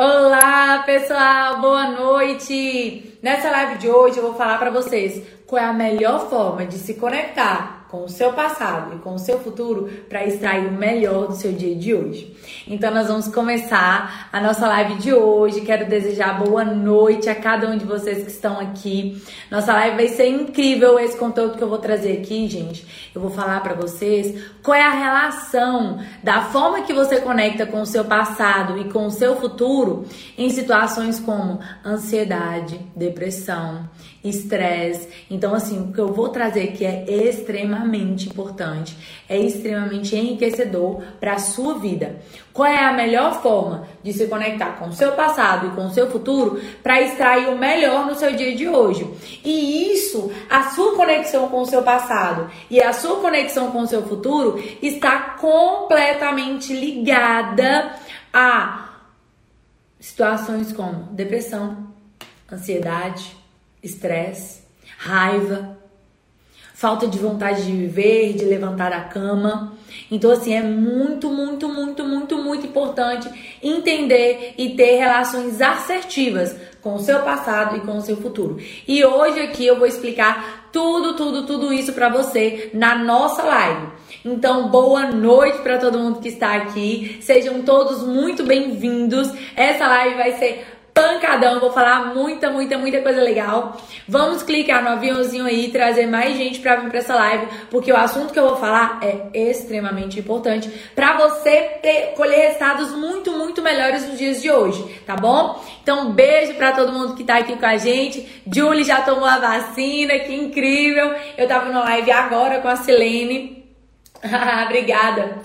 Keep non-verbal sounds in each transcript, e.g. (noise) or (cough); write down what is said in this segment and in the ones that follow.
Olá, pessoal, boa noite. Nessa live de hoje eu vou falar para vocês qual é a melhor forma de se conectar com o seu passado e com o seu futuro para extrair o melhor do seu dia de hoje. Então nós vamos começar a nossa live de hoje. Quero desejar boa noite a cada um de vocês que estão aqui. Nossa live vai ser incrível esse conteúdo que eu vou trazer aqui, gente. Eu vou falar para vocês qual é a relação da forma que você conecta com o seu passado e com o seu futuro em situações como ansiedade, depressão, estresse. Então assim, o que eu vou trazer aqui é extremamente importante, é extremamente enriquecedor para a sua vida. Qual é a melhor forma de se conectar com o seu passado e com o seu futuro para extrair o melhor no seu dia de hoje? E isso, a sua conexão com o seu passado e a sua conexão com o seu futuro está completamente ligada a situações como depressão, ansiedade, estresse, raiva, falta de vontade de viver, de levantar a cama. Então, assim, é muito, muito, muito, muito, muito importante entender e ter relações assertivas com o seu passado e com o seu futuro. E hoje aqui eu vou explicar tudo, tudo, tudo isso para você na nossa live. Então, boa noite para todo mundo que está aqui. Sejam todos muito bem-vindos. Essa live vai ser pancadão, vou falar muita, muita, muita coisa legal. Vamos clicar no aviãozinho aí e trazer mais gente para vir para essa live, porque o assunto que eu vou falar é extremamente importante para você ter colher resultados muito, muito melhores nos dias de hoje, tá bom? Então, beijo para todo mundo que tá aqui com a gente. Julie já tomou a vacina, que incrível. Eu tava no live agora com a Silene. (laughs) Obrigada.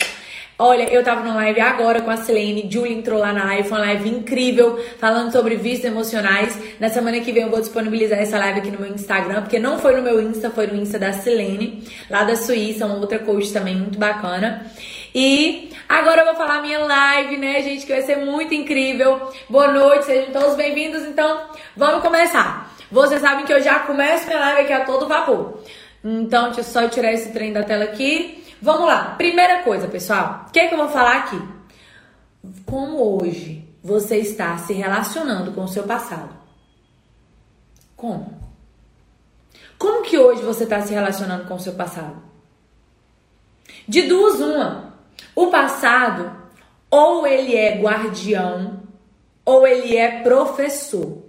Olha, eu tava numa live agora com a Selene, Julie entrou lá na live, foi uma live incrível, falando sobre vistos emocionais. Na semana que vem eu vou disponibilizar essa live aqui no meu Instagram, porque não foi no meu Insta, foi no Insta da Selene, lá da Suíça, uma outra coach também muito bacana. E agora eu vou falar minha live, né, gente, que vai ser muito incrível. Boa noite, sejam todos bem-vindos. Então, vamos começar. Vocês sabem que eu já começo minha live aqui a todo vapor. Então, deixa eu só tirar esse trem da tela aqui. Vamos lá. Primeira coisa, pessoal. O que é que eu vou falar aqui? Como hoje você está se relacionando com o seu passado? Como? Como que hoje você está se relacionando com o seu passado? De duas, uma. O passado, ou ele é guardião, ou ele é professor.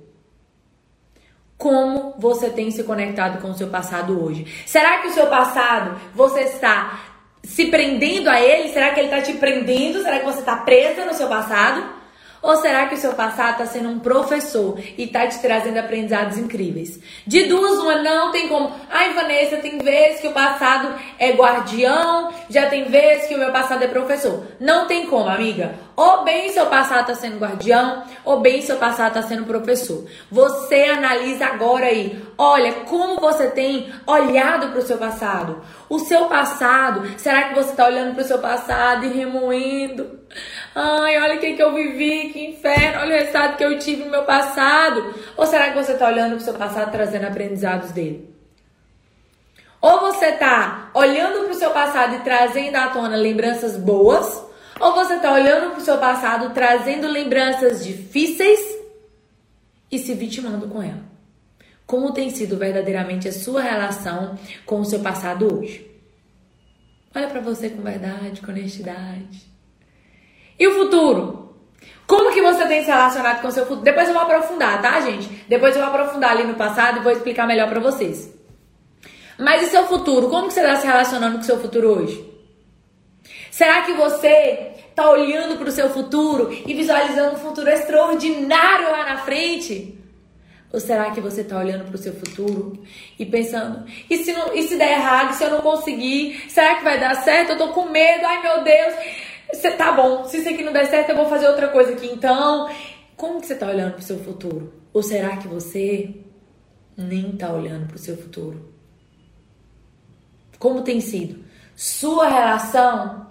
Como você tem se conectado com o seu passado hoje? Será que o seu passado você está se prendendo a ele? Será que ele está te prendendo? Será que você está presa no seu passado? Ou será que o seu passado está sendo um professor e está te trazendo aprendizados incríveis? De duas, uma não tem como. Ai, Vanessa, tem vezes que o passado é guardião, já tem vezes que o meu passado é professor. Não tem como, amiga. Ou bem seu passado está sendo guardião, ou bem seu passado está sendo professor. Você analisa agora aí. Olha, como você tem olhado para o seu passado. O seu passado, será que você está olhando para o seu passado e remoendo? Ai, olha o que, que eu vivi, que inferno, olha o resultado que eu tive no meu passado. Ou será que você está olhando para o seu passado trazendo aprendizados dele? Ou você está olhando para o seu passado e trazendo à tona lembranças boas, ou você está olhando para o seu passado trazendo lembranças difíceis e se vitimando com ela. Como tem sido verdadeiramente a sua relação com o seu passado hoje? Olha para você com verdade, com honestidade. E o futuro? Como que você tem se relacionado com o seu futuro? Depois eu vou aprofundar, tá, gente? Depois eu vou aprofundar ali no passado e vou explicar melhor para vocês. Mas e seu futuro? Como que você está se relacionando com o seu futuro hoje? Será que você está olhando para o seu futuro e visualizando um futuro extraordinário lá na frente? Ou será que você está olhando para o seu futuro e pensando, e se, não, e se der errado, se eu não conseguir, será que vai dar certo? Eu tô com medo, ai meu Deus. Você tá bom, se isso aqui não der certo, eu vou fazer outra coisa aqui. Então, como que você tá olhando pro seu futuro? Ou será que você nem tá olhando pro seu futuro? Como tem sido sua relação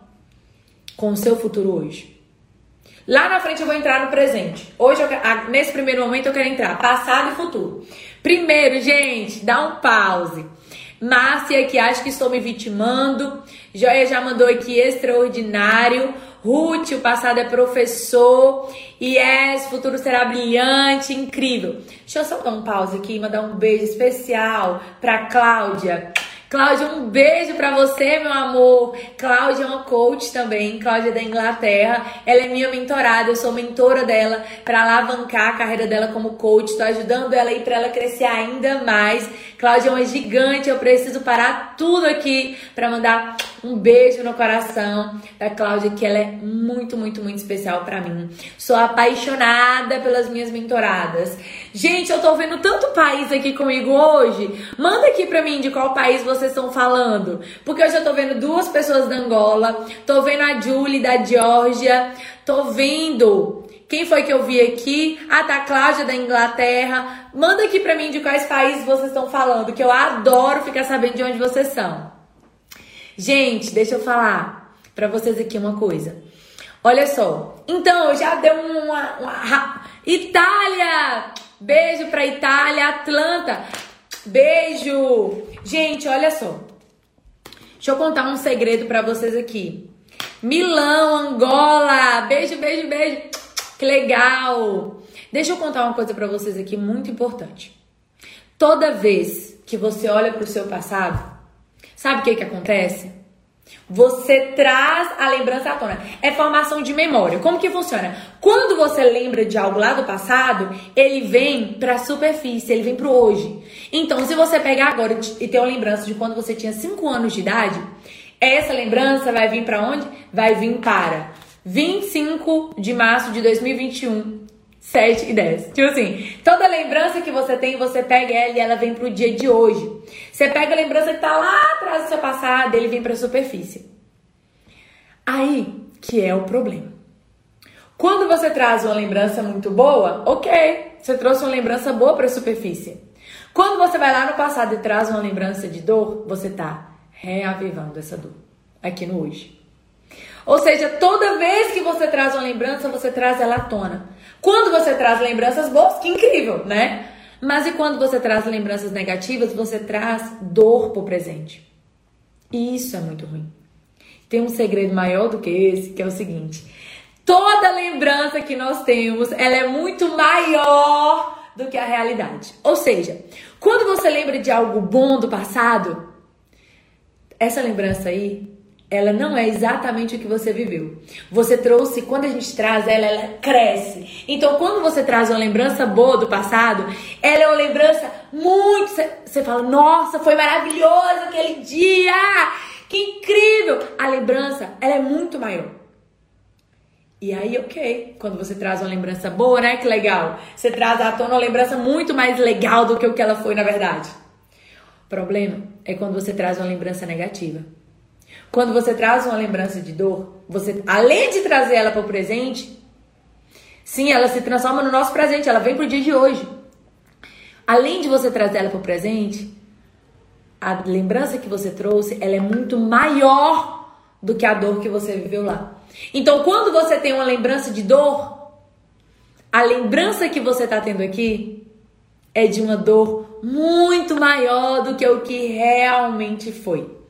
com o seu futuro hoje? Lá na frente eu vou entrar no presente. Hoje, eu, nesse primeiro momento, eu quero entrar passado e futuro. Primeiro, gente, dá um pause. Márcia que acha que estou me vitimando. Joia já mandou aqui extraordinário. Ruth, o passado é professor. Yes, futuro será brilhante, incrível. Deixa eu só dar um pause aqui e mandar um beijo especial pra Cláudia. Cláudia, um beijo para você, meu amor. Cláudia é uma coach também, Cláudia é da Inglaterra. Ela é minha mentorada, eu sou mentora dela para alavancar a carreira dela como coach. Tô ajudando ela aí para ela crescer ainda mais. Cláudia é uma gigante, eu preciso parar tudo aqui para mandar um beijo no coração da Cláudia, que ela é muito, muito, muito especial para mim. Sou apaixonada pelas minhas mentoradas. Gente, eu tô vendo tanto país aqui comigo hoje. Manda aqui pra mim de qual país vocês estão falando. Porque hoje eu tô vendo duas pessoas da Angola, tô vendo a Julie da Geórgia, tô vendo quem foi que eu vi aqui? Ah, tá, Cláudia da Inglaterra. Manda aqui pra mim de quais países vocês estão falando, que eu adoro ficar sabendo de onde vocês são. Gente, deixa eu falar pra vocês aqui uma coisa. Olha só. Então, já deu uma, uma... Itália! Beijo pra Itália, Atlanta. Beijo! Gente, olha só. Deixa eu contar um segredo para vocês aqui. Milão, Angola. Beijo, beijo, beijo. Que legal! Deixa eu contar uma coisa para vocês aqui muito importante. Toda vez que você olha para o seu passado, sabe o que que acontece? Você traz a lembrança à tona. É formação de memória. Como que funciona? Quando você lembra de algo lá do passado, ele vem para a superfície, ele vem para o hoje. Então, se você pegar agora e ter uma lembrança de quando você tinha 5 anos de idade, essa lembrança vai vir para onde? Vai vir para 25 de março de 2021, 7 e 10. Tipo assim, toda lembrança que você tem, você pega ela e ela vem pro dia de hoje. Você pega a lembrança que tá lá atrás do seu passado, ele vem pra superfície. Aí que é o problema. Quando você traz uma lembrança muito boa, ok, você trouxe uma lembrança boa para a superfície. Quando você vai lá no passado e traz uma lembrança de dor, você tá reavivando essa dor aqui no hoje. Ou seja, toda vez que você traz uma lembrança, você traz ela à tona. Quando você traz lembranças boas, que incrível, né? Mas e quando você traz lembranças negativas, você traz dor pro presente. E isso é muito ruim. Tem um segredo maior do que esse, que é o seguinte: toda lembrança que nós temos, ela é muito maior do que a realidade. Ou seja, quando você lembra de algo bom do passado, essa lembrança aí ela não é exatamente o que você viveu. Você trouxe, quando a gente traz ela, ela cresce. Então, quando você traz uma lembrança boa do passado, ela é uma lembrança muito. Você fala, nossa, foi maravilhoso aquele dia! Que incrível! A lembrança, ela é muito maior. E aí, ok, quando você traz uma lembrança boa, né? Que legal. Você traz à tona uma lembrança muito mais legal do que o que ela foi na verdade. O problema é quando você traz uma lembrança negativa. Quando você traz uma lembrança de dor, você, além de trazer ela para o presente, sim, ela se transforma no nosso presente, ela vem para o dia de hoje. Além de você trazer ela para o presente, a lembrança que você trouxe, ela é muito maior do que a dor que você viveu lá. Então, quando você tem uma lembrança de dor, a lembrança que você está tendo aqui é de uma dor muito maior do que o que realmente foi.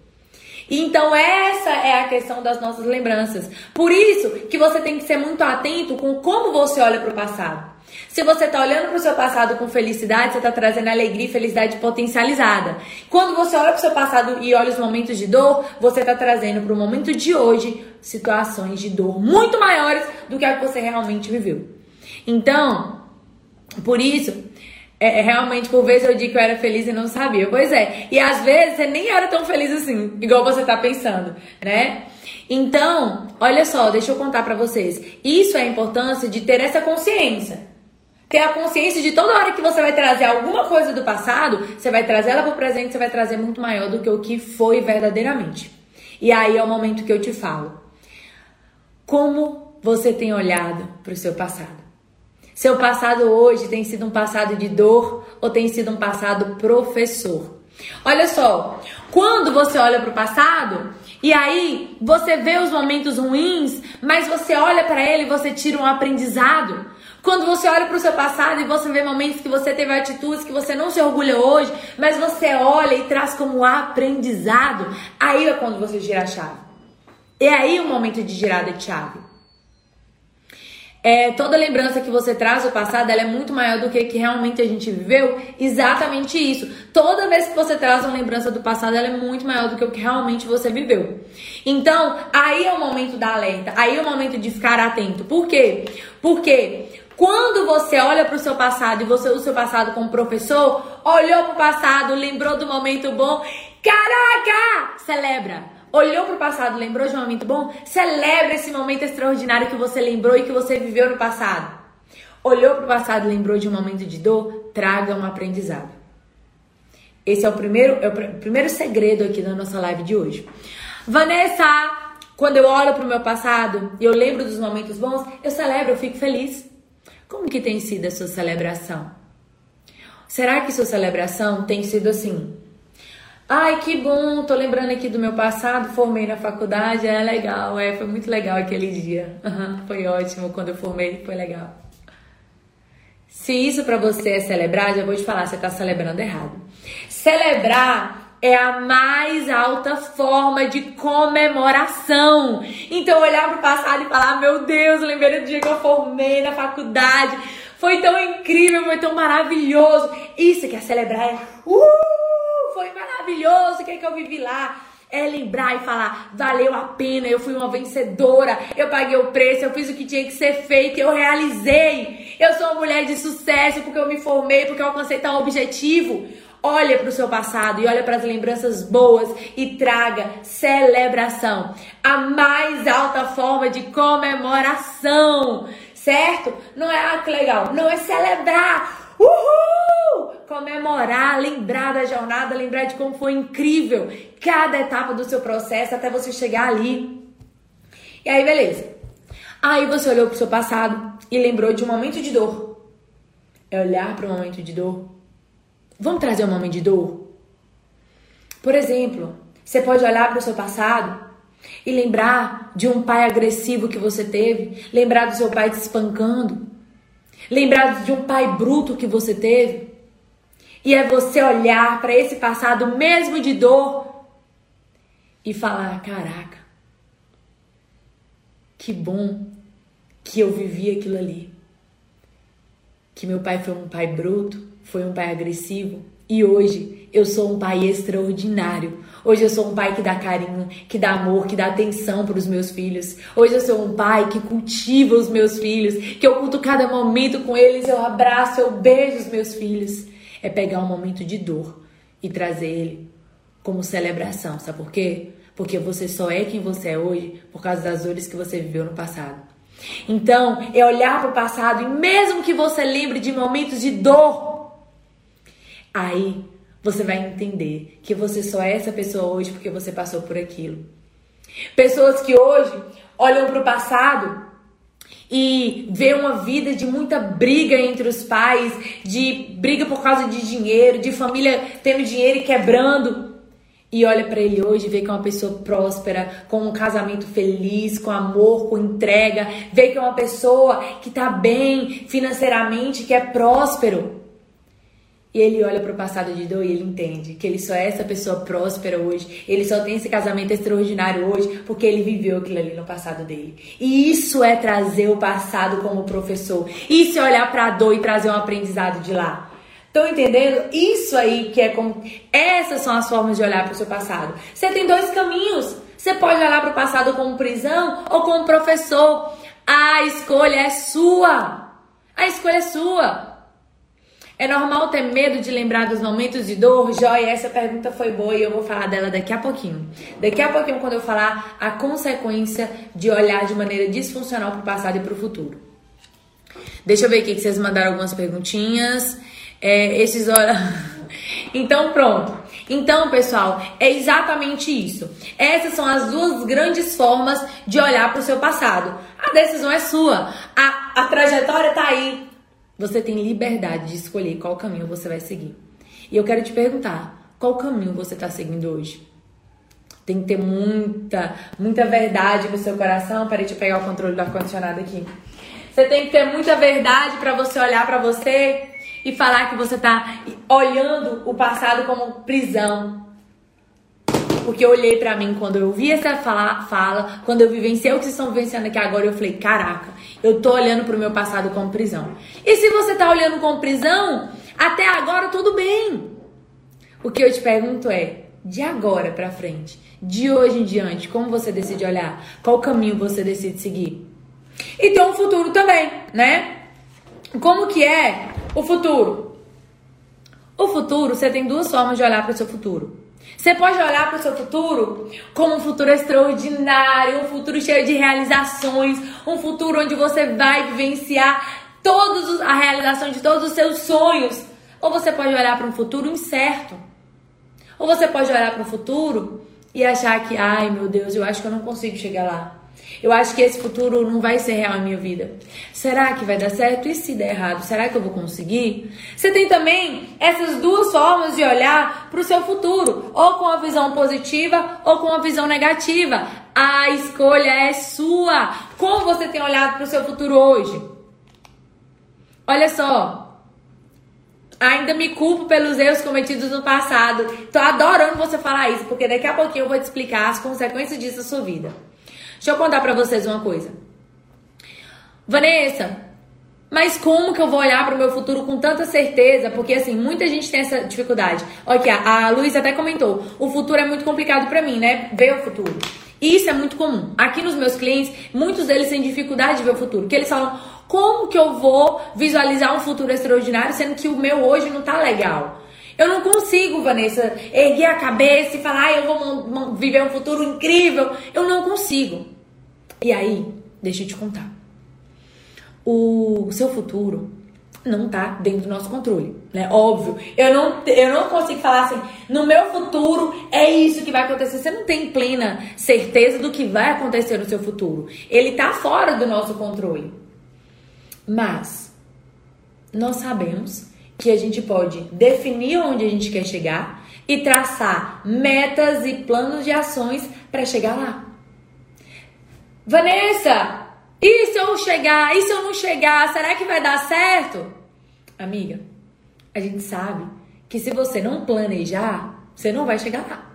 Então essa é a questão das nossas lembranças. Por isso que você tem que ser muito atento com como você olha para o passado. Se você está olhando para o seu passado com felicidade, você está trazendo alegria e felicidade potencializada. Quando você olha para o seu passado e olha os momentos de dor, você está trazendo para o momento de hoje situações de dor muito maiores do que a que você realmente viveu. Então, por isso, é, é, realmente, por vezes eu digo que eu era feliz e não sabia. Pois é. E às vezes você nem era tão feliz assim, igual você tá pensando, né? Então, olha só, deixa eu contar para vocês. Isso é a importância de ter essa consciência. Ter a consciência de toda hora que você vai trazer alguma coisa do passado, você vai trazer ela pro presente, você vai trazer muito maior do que o que foi verdadeiramente. E aí é o momento que eu te falo. Como você tem olhado para o seu passado? Seu passado hoje tem sido um passado de dor ou tem sido um passado professor? Olha só, quando você olha para o passado e aí você vê os momentos ruins, mas você olha para ele e você tira um aprendizado. Quando você olha para o seu passado e você vê momentos que você teve atitudes que você não se orgulha hoje, mas você olha e traz como aprendizado, aí é quando você gira a chave. É aí o momento de girada de chave. É, toda lembrança que você traz do passado, ela é muito maior do que que realmente a gente viveu. Exatamente isso. Toda vez que você traz uma lembrança do passado, ela é muito maior do que o que realmente você viveu. Então, aí é o momento da alerta. Aí é o momento de ficar atento. Por quê? Porque quando você olha para o seu passado e você usa o seu passado como professor, olhou para o passado, lembrou do momento bom, caraca! Celebra. Olhou para o passado, lembrou de um momento bom? Celebra esse momento extraordinário que você lembrou e que você viveu no passado. Olhou para o passado, lembrou de um momento de dor? Traga um aprendizado. Esse é o primeiro, é o primeiro segredo aqui da nossa live de hoje. Vanessa, quando eu olho para o meu passado e eu lembro dos momentos bons, eu celebro, eu fico feliz. Como que tem sido a sua celebração? Será que sua celebração tem sido assim? Ai, que bom, tô lembrando aqui do meu passado, formei na faculdade, é legal, é, foi muito legal aquele dia. Foi ótimo quando eu formei, foi legal. Se isso para você é celebrar, já vou te falar, você tá celebrando errado. Celebrar é a mais alta forma de comemoração. Então olhar pro passado e falar: "Meu Deus, lembrei do dia que eu formei na faculdade. Foi tão incrível, foi tão maravilhoso". Isso que é celebrar é: "Uh!" Foi maravilhoso, o que, é que eu vivi lá? É lembrar e falar, valeu a pena, eu fui uma vencedora, eu paguei o preço, eu fiz o que tinha que ser feito, eu realizei. Eu sou uma mulher de sucesso porque eu me formei, porque eu alcancei tal objetivo. Olha para o seu passado e olha para as lembranças boas e traga celebração. A mais alta forma de comemoração, certo? Não é, ah, que legal, não é celebrar. Uhul! comemorar, lembrar da jornada, lembrar de como foi incrível cada etapa do seu processo até você chegar ali. E aí, beleza. Aí você olhou pro seu passado e lembrou de um momento de dor. É olhar para um momento de dor. Vamos trazer um momento de dor? Por exemplo, você pode olhar para o seu passado e lembrar de um pai agressivo que você teve, lembrar do seu pai te espancando, lembrar de um pai bruto que você teve, e é você olhar para esse passado mesmo de dor e falar: caraca, que bom que eu vivi aquilo ali. Que meu pai foi um pai bruto, foi um pai agressivo e hoje eu sou um pai extraordinário. Hoje eu sou um pai que dá carinho, que dá amor, que dá atenção para os meus filhos. Hoje eu sou um pai que cultiva os meus filhos, que eu culto cada momento com eles, eu abraço, eu beijo os meus filhos é pegar um momento de dor e trazer ele como celebração. Sabe por quê? Porque você só é quem você é hoje por causa das dores que você viveu no passado. Então, é olhar para o passado e mesmo que você lembre de momentos de dor, aí você vai entender que você só é essa pessoa hoje porque você passou por aquilo. Pessoas que hoje olham para o passado e vê uma vida de muita briga entre os pais, de briga por causa de dinheiro, de família tendo dinheiro e quebrando. E olha para ele hoje, vê que é uma pessoa próspera, com um casamento feliz, com amor, com entrega, vê que é uma pessoa que tá bem financeiramente, que é próspero. E ele olha para o passado de dor e ele entende que ele só é essa pessoa próspera hoje, ele só tem esse casamento extraordinário hoje porque ele viveu aquilo ali no passado dele. E isso é trazer o passado como professor. Isso é olhar para a dor e trazer um aprendizado de lá. Estão entendendo? Isso aí que é como. Essas são as formas de olhar para o seu passado. Você tem dois caminhos. Você pode olhar para o passado como prisão ou como professor. A escolha é sua. A escolha é sua. É normal ter medo de lembrar dos momentos de dor? Joia, essa pergunta foi boa e eu vou falar dela daqui a pouquinho. Daqui a pouquinho, quando eu falar a consequência de olhar de maneira disfuncional para o passado e para o futuro. Deixa eu ver aqui que vocês mandaram algumas perguntinhas. É, esses horas. (laughs) então, pronto. Então, pessoal, é exatamente isso. Essas são as duas grandes formas de olhar para o seu passado. A decisão é sua. A, a trajetória está aí. Você tem liberdade de escolher qual caminho você vai seguir. E eu quero te perguntar, qual caminho você está seguindo hoje? Tem que ter muita, muita verdade no seu coração. Peraí, deixa eu pegar o controle do ar-condicionado aqui. Você tem que ter muita verdade para você olhar para você e falar que você está olhando o passado como prisão. Porque eu olhei para mim quando eu vi essa fala, fala, quando eu vivenciei o que vocês estão vivenciando aqui agora, eu falei, caraca, eu tô olhando pro meu passado como prisão. E se você tá olhando como prisão, até agora tudo bem. O que eu te pergunto é, de agora para frente, de hoje em diante, como você decide olhar? Qual caminho você decide seguir? E tem um futuro também, né? Como que é o futuro? O futuro, você tem duas formas de olhar para o seu futuro. Você pode olhar para o seu futuro como um futuro extraordinário, um futuro cheio de realizações, um futuro onde você vai vivenciar todos a realização de todos os seus sonhos. Ou você pode olhar para um futuro incerto. Ou você pode olhar para o futuro e achar que, ai meu Deus, eu acho que eu não consigo chegar lá. Eu acho que esse futuro não vai ser real na minha vida. Será que vai dar certo? E se der errado, será que eu vou conseguir? Você tem também essas duas formas de olhar para o seu futuro, ou com a visão positiva ou com a visão negativa. A escolha é sua. Como você tem olhado para o seu futuro hoje? Olha só, Ainda me culpo pelos erros cometidos no passado. Tô adorando você falar isso, porque daqui a pouquinho eu vou te explicar as consequências disso na sua vida. Deixa eu contar pra vocês uma coisa. Vanessa, mas como que eu vou olhar para o meu futuro com tanta certeza? Porque assim, muita gente tem essa dificuldade. Aqui, a, a Luísa até comentou: o futuro é muito complicado para mim, né? Ver o futuro. Isso é muito comum. Aqui nos meus clientes, muitos deles têm dificuldade de ver o futuro. Que eles falam: como que eu vou visualizar um futuro extraordinário sendo que o meu hoje não tá legal? Eu não consigo, Vanessa, erguer a cabeça e falar, ah, eu vou viver um futuro incrível. Eu não consigo. E aí, deixa eu te contar. O seu futuro não tá dentro do nosso controle, né? Óbvio. Eu não, eu não consigo falar assim, no meu futuro é isso que vai acontecer. Você não tem plena certeza do que vai acontecer no seu futuro. Ele tá fora do nosso controle. Mas nós sabemos que a gente pode definir onde a gente quer chegar e traçar metas e planos de ações para chegar lá. Vanessa, e se eu chegar? E se eu não chegar? Será que vai dar certo? Amiga, a gente sabe que se você não planejar, você não vai chegar lá.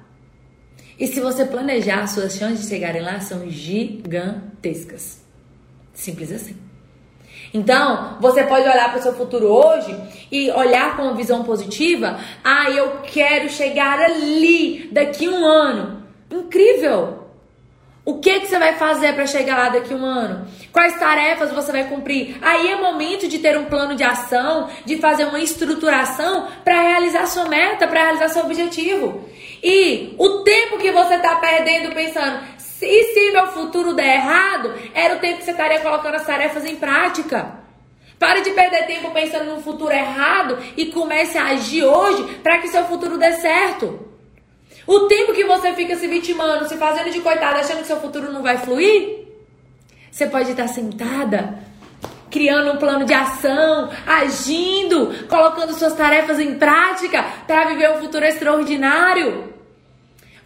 E se você planejar, suas chances de chegarem lá são gigantescas. Simples assim. Então, você pode olhar para o seu futuro hoje e olhar com uma visão positiva. Ah, eu quero chegar ali daqui um ano. Incrível! O que, que você vai fazer para chegar lá daqui um ano? Quais tarefas você vai cumprir? Aí é momento de ter um plano de ação, de fazer uma estruturação para realizar sua meta, para realizar seu objetivo. E o tempo que você está perdendo pensando, e se meu futuro der errado, era o tempo que você estaria colocando as tarefas em prática. Pare de perder tempo pensando no futuro errado e comece a agir hoje para que seu futuro dê certo. O tempo que você fica se vitimando, se fazendo de coitada, achando que seu futuro não vai fluir, você pode estar sentada, criando um plano de ação, agindo, colocando suas tarefas em prática para viver um futuro extraordinário.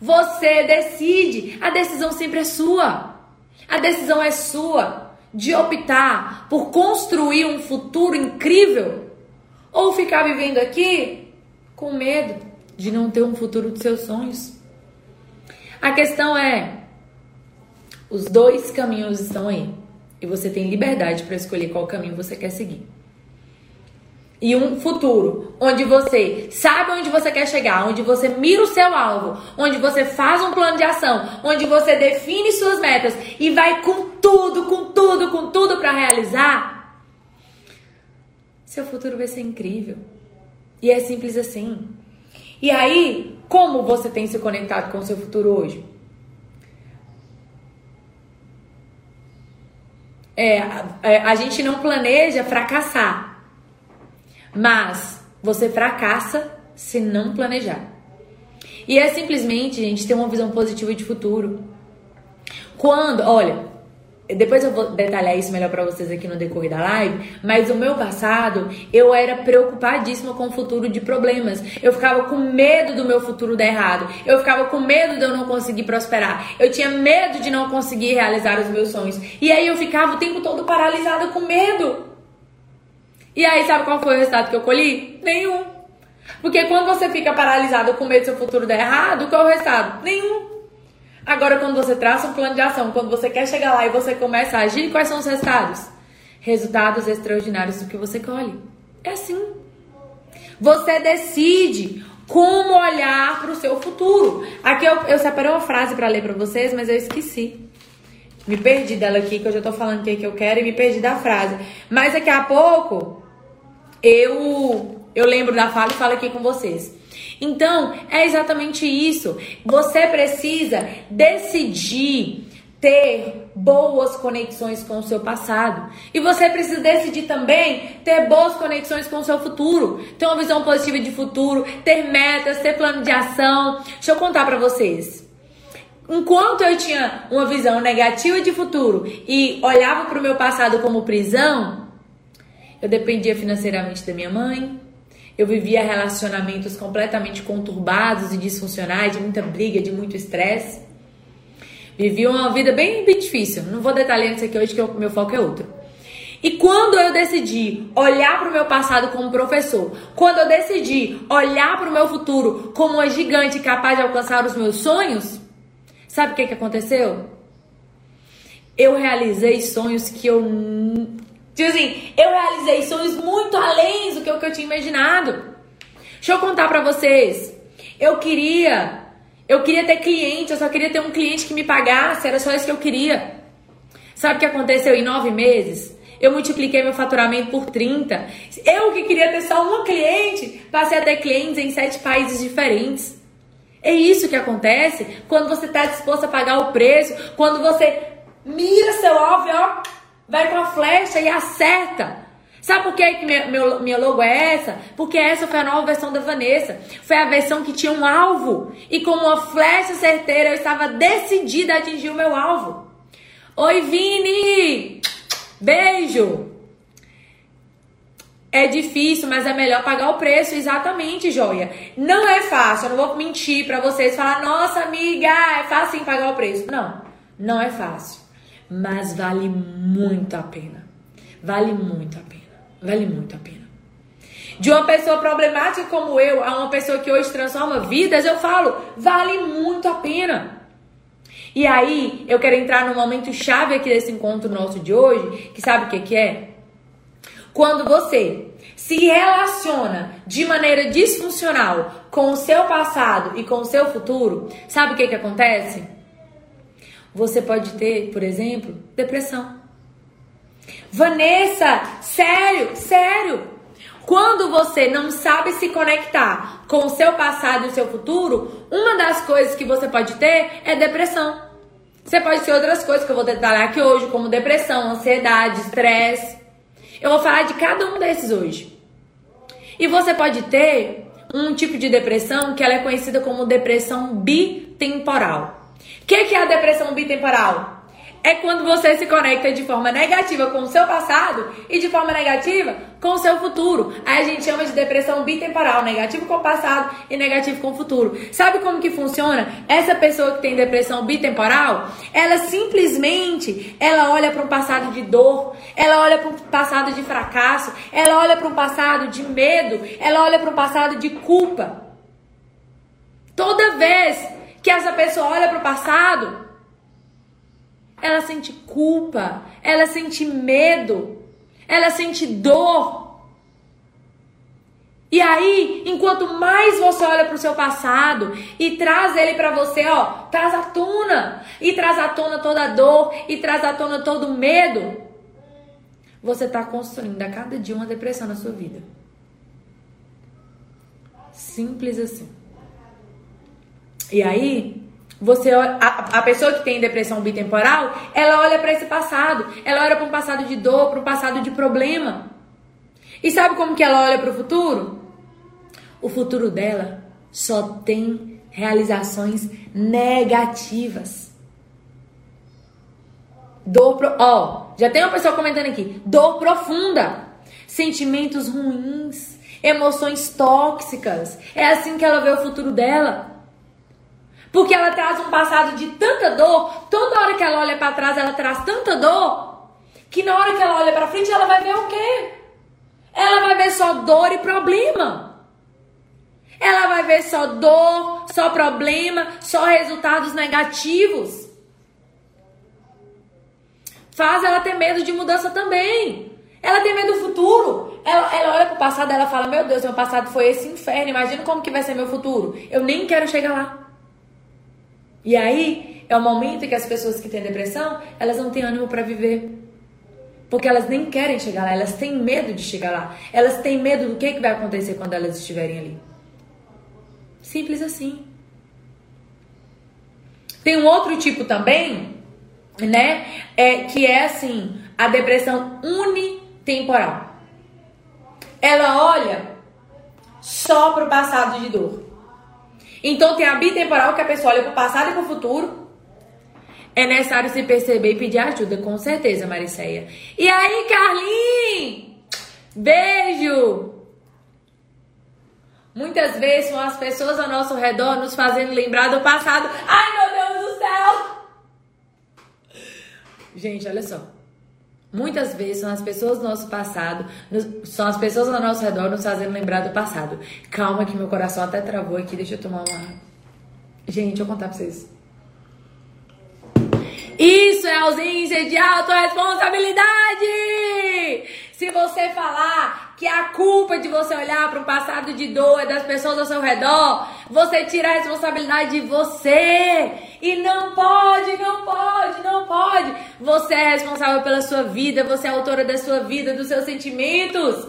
Você decide. A decisão sempre é sua. A decisão é sua de optar por construir um futuro incrível ou ficar vivendo aqui com medo de não ter um futuro dos seus sonhos. A questão é: os dois caminhos estão aí e você tem liberdade para escolher qual caminho você quer seguir e um futuro onde você sabe onde você quer chegar, onde você mira o seu alvo, onde você faz um plano de ação, onde você define suas metas e vai com tudo, com tudo, com tudo para realizar, seu futuro vai ser incrível. E é simples assim. E aí, como você tem se conectado com o seu futuro hoje? É, a gente não planeja fracassar. Mas você fracassa se não planejar. E é simplesmente, gente, ter uma visão positiva de futuro. Quando, olha, depois eu vou detalhar isso melhor para vocês aqui no decorrer da live, mas o meu passado, eu era preocupadíssima com o futuro de problemas. Eu ficava com medo do meu futuro dar errado. Eu ficava com medo de eu não conseguir prosperar. Eu tinha medo de não conseguir realizar os meus sonhos. E aí eu ficava o tempo todo paralisada com medo. E aí, sabe qual foi o resultado que eu colhi? Nenhum. Porque quando você fica paralisado com medo do seu futuro dar errado, qual é o resultado? Nenhum. Agora, quando você traça um plano de ação, quando você quer chegar lá e você começa a agir, quais são os resultados? Resultados extraordinários do que você colhe. É assim. Você decide como olhar para o seu futuro. Aqui eu, eu separei uma frase para ler para vocês, mas eu esqueci. Me perdi dela aqui, que eu já tô falando o que, que eu quero e me perdi da frase. Mas daqui a pouco eu eu lembro da fala e falo aqui com vocês. Então, é exatamente isso. Você precisa decidir ter boas conexões com o seu passado. E você precisa decidir também ter boas conexões com o seu futuro. Ter uma visão positiva de futuro, ter metas, ter plano de ação. Deixa eu contar para vocês. Enquanto eu tinha uma visão negativa de futuro e olhava para o meu passado como prisão, eu dependia financeiramente da minha mãe, eu vivia relacionamentos completamente conturbados e disfuncionais, de muita briga, de muito estresse. Vivia uma vida bem, bem difícil. Não vou detalhar isso aqui hoje, que o meu foco é outro. E quando eu decidi olhar para o meu passado como professor, quando eu decidi olhar para o meu futuro como uma gigante capaz de alcançar os meus sonhos, sabe o que, que aconteceu? Eu realizei sonhos que eu Tipo assim, eu realizei sonhos muito além do que eu tinha imaginado. Deixa eu contar pra vocês. Eu queria, eu queria ter cliente, eu só queria ter um cliente que me pagasse, era só isso que eu queria. Sabe o que aconteceu em nove meses? Eu multipliquei meu faturamento por 30. Eu que queria ter só uma cliente, passei a ter clientes em sete países diferentes. É isso que acontece quando você está disposto a pagar o preço, quando você mira seu alvo ó, vai com a flecha e acerta. Sabe por que, minha, meu, minha logo é essa? Porque essa foi a nova versão da Vanessa. Foi a versão que tinha um alvo. E com uma flecha certeira eu estava decidida a atingir o meu alvo. Oi, Vini! Beijo! É difícil, mas é melhor pagar o preço, exatamente, joia. Não é fácil, eu não vou mentir para vocês, falar, nossa amiga, é fácil pagar o preço. Não, não é fácil mas vale muito a pena. Vale muito a pena. Vale muito a pena. De uma pessoa problemática como eu a uma pessoa que hoje transforma vidas, eu falo, vale muito a pena. E aí, eu quero entrar no momento chave aqui desse encontro nosso de hoje, que sabe o que, que é? Quando você se relaciona de maneira disfuncional com o seu passado e com o seu futuro, sabe o que, que acontece? Você pode ter, por exemplo, depressão. Vanessa, sério, sério. Quando você não sabe se conectar com o seu passado e o seu futuro, uma das coisas que você pode ter é depressão. Você pode ter outras coisas que eu vou detalhar aqui hoje, como depressão, ansiedade, estresse. Eu vou falar de cada um desses hoje. E você pode ter um tipo de depressão que ela é conhecida como depressão bitemporal. O que, que é a depressão bitemporal? É quando você se conecta de forma negativa com o seu passado e de forma negativa com o seu futuro. Aí a gente chama de depressão bitemporal, negativo com o passado e negativo com o futuro. Sabe como que funciona? Essa pessoa que tem depressão bitemporal, ela simplesmente, ela olha para um passado de dor, ela olha para um passado de fracasso, ela olha para um passado de medo, ela olha para um passado de culpa. Toda vez que essa pessoa olha para o passado, ela sente culpa, ela sente medo, ela sente dor. E aí, enquanto mais você olha para o seu passado e traz ele para você, ó, traz à tona, e traz à tona toda a dor, e traz à tona todo o medo, você está construindo a cada dia uma depressão na sua vida. Simples assim. E aí, você a, a pessoa que tem depressão bitemporal, ela olha para esse passado, ela olha para um passado de dor, para um passado de problema. E sabe como que ela olha para o futuro? O futuro dela só tem realizações negativas. Dor, pro... ó, já tem uma pessoa comentando aqui, dor profunda, sentimentos ruins, emoções tóxicas. É assim que ela vê o futuro dela. Porque ela traz um passado de tanta dor, toda hora que ela olha para trás, ela traz tanta dor, que na hora que ela olha para frente, ela vai ver o quê? Ela vai ver só dor e problema. ela vai ver só dor, só problema, só resultados negativos. Faz ela ter medo de mudança também. Ela tem medo do futuro. Ela, ela olha pro passado ela fala: Meu Deus, meu passado foi esse inferno. Imagina como que vai ser meu futuro. Eu nem quero chegar lá. E aí é o momento que as pessoas que têm depressão elas não têm ânimo para viver. Porque elas nem querem chegar lá, elas têm medo de chegar lá. Elas têm medo do que, que vai acontecer quando elas estiverem ali. Simples assim. Tem um outro tipo também, né? É, que é assim, a depressão unitemporal. Ela olha só para o passado de dor. Então tem a bitemporal que a pessoa olha para o passado e para o futuro é necessário se perceber e pedir ajuda, com certeza, Mariceia. E aí, Carlinhos? Beijo! Muitas vezes são as pessoas ao nosso redor nos fazendo lembrar do passado. Ai, meu Deus do céu! Gente, olha só. Muitas vezes são as pessoas do nosso passado, são as pessoas ao nosso redor nos fazendo lembrar do passado. Calma que meu coração até travou aqui, deixa eu tomar uma. Gente, eu contar pra vocês. Isso é ausência de autorresponsabilidade! Se você falar que a culpa de você olhar para um passado de dor é das pessoas ao seu redor, você tira a responsabilidade de você. E não pode, não pode, não pode. Você é responsável pela sua vida, você é autora da sua vida, dos seus sentimentos.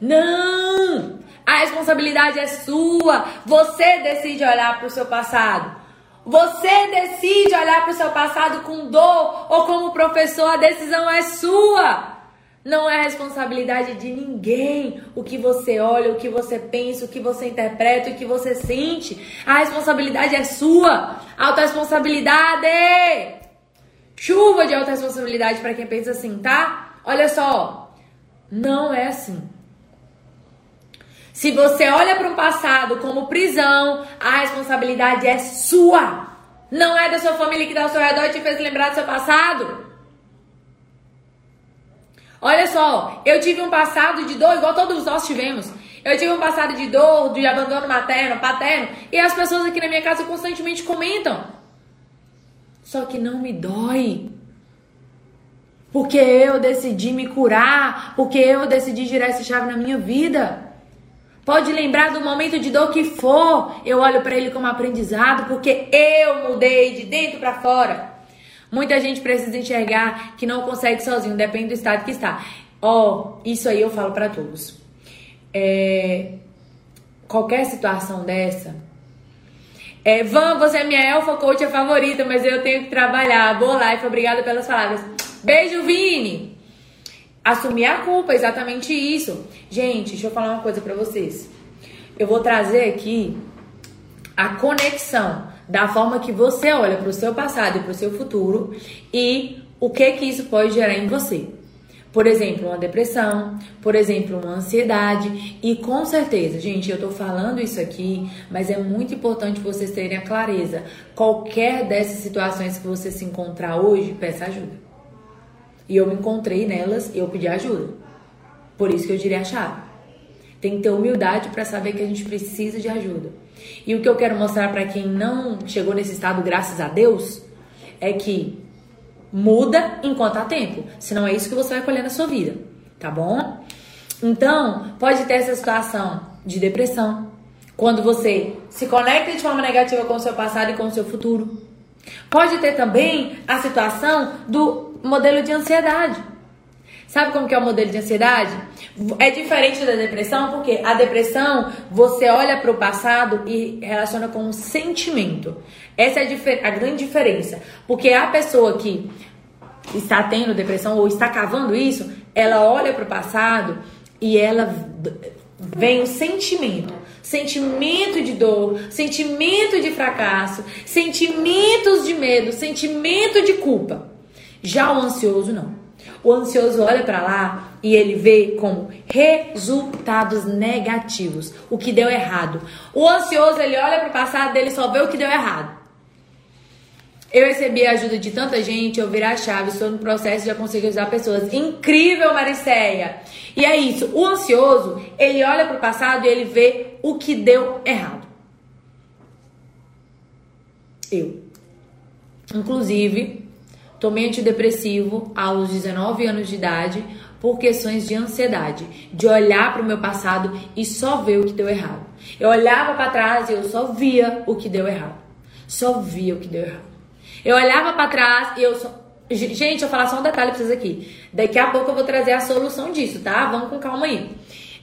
Não! A responsabilidade é sua. Você decide olhar para o seu passado. Você decide olhar para o seu passado com dor ou como professor, a decisão é sua. Não é responsabilidade de ninguém o que você olha, o que você pensa, o que você interpreta, o que você sente. A responsabilidade é sua. Autoresponsabilidade. Chuva de autoresponsabilidade para quem pensa assim, tá? Olha só. Não é assim. Se você olha para um passado como prisão, a responsabilidade é sua. Não é da sua família que está ao seu redor e te fez lembrar do seu passado. Olha só, eu tive um passado de dor, igual todos nós tivemos. Eu tive um passado de dor, de abandono materno, paterno, e as pessoas aqui na minha casa constantemente comentam. Só que não me dói. Porque eu decidi me curar, porque eu decidi girar essa chave na minha vida. Pode lembrar do momento de dor que for, eu olho para ele como aprendizado, porque eu mudei de dentro para fora. Muita gente precisa enxergar que não consegue sozinho, depende do estado que está. Ó, oh, isso aí eu falo para todos. É, qualquer situação dessa. É, Van, você é minha elfa coach favorita, mas eu tenho que trabalhar. Boa life, obrigada pelas palavras. Beijo, Vini! Assumir a culpa, exatamente isso. Gente, deixa eu falar uma coisa para vocês. Eu vou trazer aqui a conexão da forma que você olha para o seu passado e para o seu futuro e o que que isso pode gerar em você. Por exemplo, uma depressão, por exemplo, uma ansiedade e com certeza, gente, eu tô falando isso aqui, mas é muito importante vocês terem a clareza. Qualquer dessas situações que você se encontrar hoje, peça ajuda. E eu me encontrei nelas e eu pedi ajuda. Por isso que eu tirei a chave. Tem que ter humildade para saber que a gente precisa de ajuda. E o que eu quero mostrar para quem não chegou nesse estado, graças a Deus, é que muda enquanto há tempo. Senão é isso que você vai colher na sua vida, tá bom? Então, pode ter essa situação de depressão, quando você se conecta de forma negativa com o seu passado e com o seu futuro. Pode ter também a situação do modelo de ansiedade. Sabe como que é o modelo de ansiedade? É diferente da depressão, porque a depressão você olha para o passado e relaciona com um sentimento. Essa é a, a grande diferença. Porque a pessoa que está tendo depressão ou está cavando isso, ela olha para o passado e ela vem o sentimento. Sentimento de dor, sentimento de fracasso, sentimentos de medo, sentimento de culpa. Já o ansioso não. O ansioso olha para lá e ele vê como resultados negativos, o que deu errado. O ansioso ele olha para o passado dele só vê o que deu errado. Eu recebi a ajuda de tanta gente, eu virar a chave, estou no processo já conseguir ajudar pessoas. Incrível, Mariceia! E é isso, o ansioso, ele olha para o passado e ele vê o que deu errado. Eu. Inclusive, tomei antidepressivo aos 19 anos de idade por questões de ansiedade, de olhar para o meu passado e só ver o que deu errado. Eu olhava para trás e eu só via o que deu errado. Só via o que deu errado. Eu olhava para trás e eu só. Gente, eu vou falar só um detalhe pra vocês aqui. Daqui a pouco eu vou trazer a solução disso, tá? Vamos com calma aí.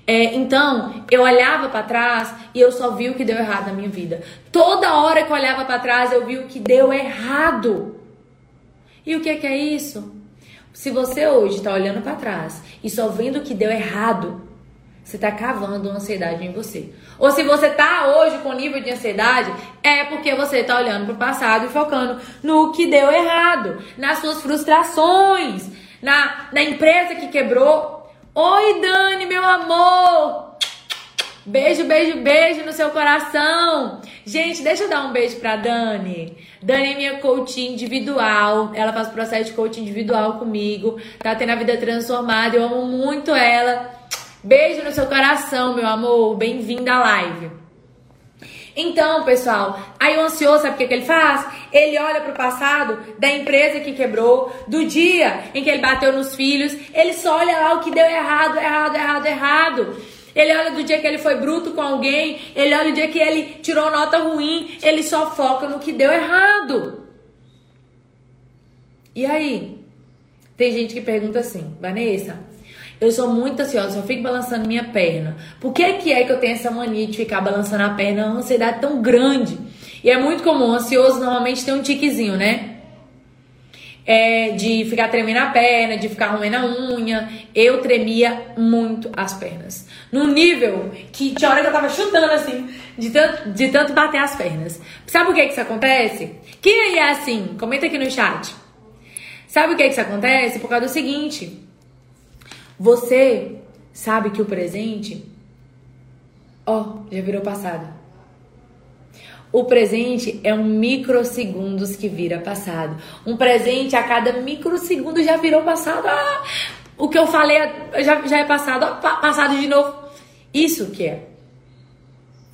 É, então, eu olhava para trás e eu só vi o que deu errado na minha vida. Toda hora que eu olhava para trás, eu vi o que deu errado. E o que é, que é isso? Se você hoje está olhando para trás e só vendo o que deu errado, você está cavando uma ansiedade em você. Ou se você está hoje com nível de ansiedade, é porque você está olhando para o passado e focando no que deu errado, nas suas frustrações, na, na empresa que quebrou. Oi, Dani, meu amor! Beijo, beijo, beijo no seu coração. Gente, deixa eu dar um beijo pra Dani. Dani é minha coach individual. Ela faz processo de coaching individual comigo. Tá tendo a vida transformada. Eu amo muito ela. Beijo no seu coração, meu amor. Bem-vinda à live. Então, pessoal, aí o ansioso, sabe o que, que ele faz? Ele olha para o passado da empresa que quebrou, do dia em que ele bateu nos filhos, ele só olha lá o que deu errado, errado, errado, errado. Ele olha do dia que ele foi bruto com alguém, ele olha do dia que ele tirou nota ruim, ele só foca no que deu errado. E aí? Tem gente que pergunta assim, Vanessa, eu sou muito ansiosa, só fico balançando minha perna. Por que, que é que eu tenho essa mania de ficar balançando a perna? Uma ansiedade tão grande. E é muito comum, ansioso normalmente tem um tiquezinho, né? É, de ficar tremendo a perna, de ficar roendo a unha. Eu tremia muito as pernas. Num nível que tinha hora que eu tava chutando assim, de tanto, de tanto bater as pernas. Sabe por que, que isso acontece? Quem aí é assim? Comenta aqui no chat. Sabe o que, que isso acontece? Por causa do seguinte. Você sabe que o presente, ó, já virou passado. O presente é um microsegundos que vira passado. Um presente a cada microsegundo já virou passado. Ah, o que eu falei já, já é passado, ó, passado de novo. Isso que é.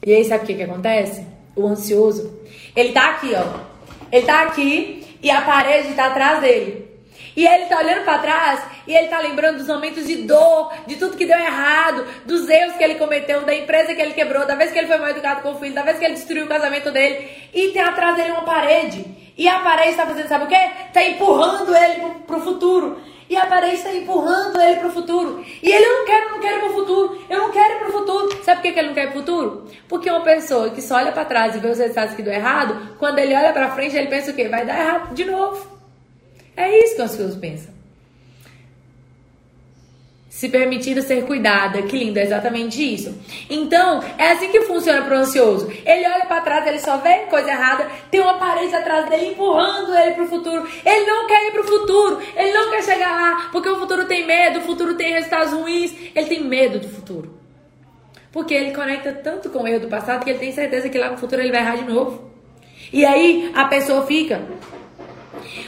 E aí, sabe o que, que acontece? O ansioso, ele tá aqui, ó. Ele tá aqui e a parede tá atrás dele. E ele tá olhando para trás e ele tá lembrando dos momentos de dor, de tudo que deu errado, dos erros que ele cometeu, da empresa que ele quebrou, da vez que ele foi mal educado com o filho, da vez que ele destruiu o casamento dele. E tem atrás dele uma parede. E a parede está fazendo, sabe o quê? Tá empurrando ele pro, pro futuro. E a parede está empurrando ele pro futuro. E ele, eu não quero, não quero pro futuro. Eu não quero ir pro futuro. Sabe por que, ele não quer pro futuro? Porque uma pessoa que só olha para trás e vê os resultados que deu errado, quando ele olha para frente, ele pensa o quê? Vai dar errado de novo. É isso que o ansioso pensa. Se permitindo ser cuidada, que lindo, é exatamente isso. Então, é assim que funciona pro ansioso. Ele olha para trás, ele só vê coisa errada, tem uma parede atrás dele empurrando ele pro futuro. Ele não quer ir pro futuro, ele não quer chegar lá, porque o futuro tem medo, o futuro tem resultados ruins, ele tem medo do futuro. Porque ele conecta tanto com o erro do passado que ele tem certeza que lá no futuro ele vai errar de novo. E aí a pessoa fica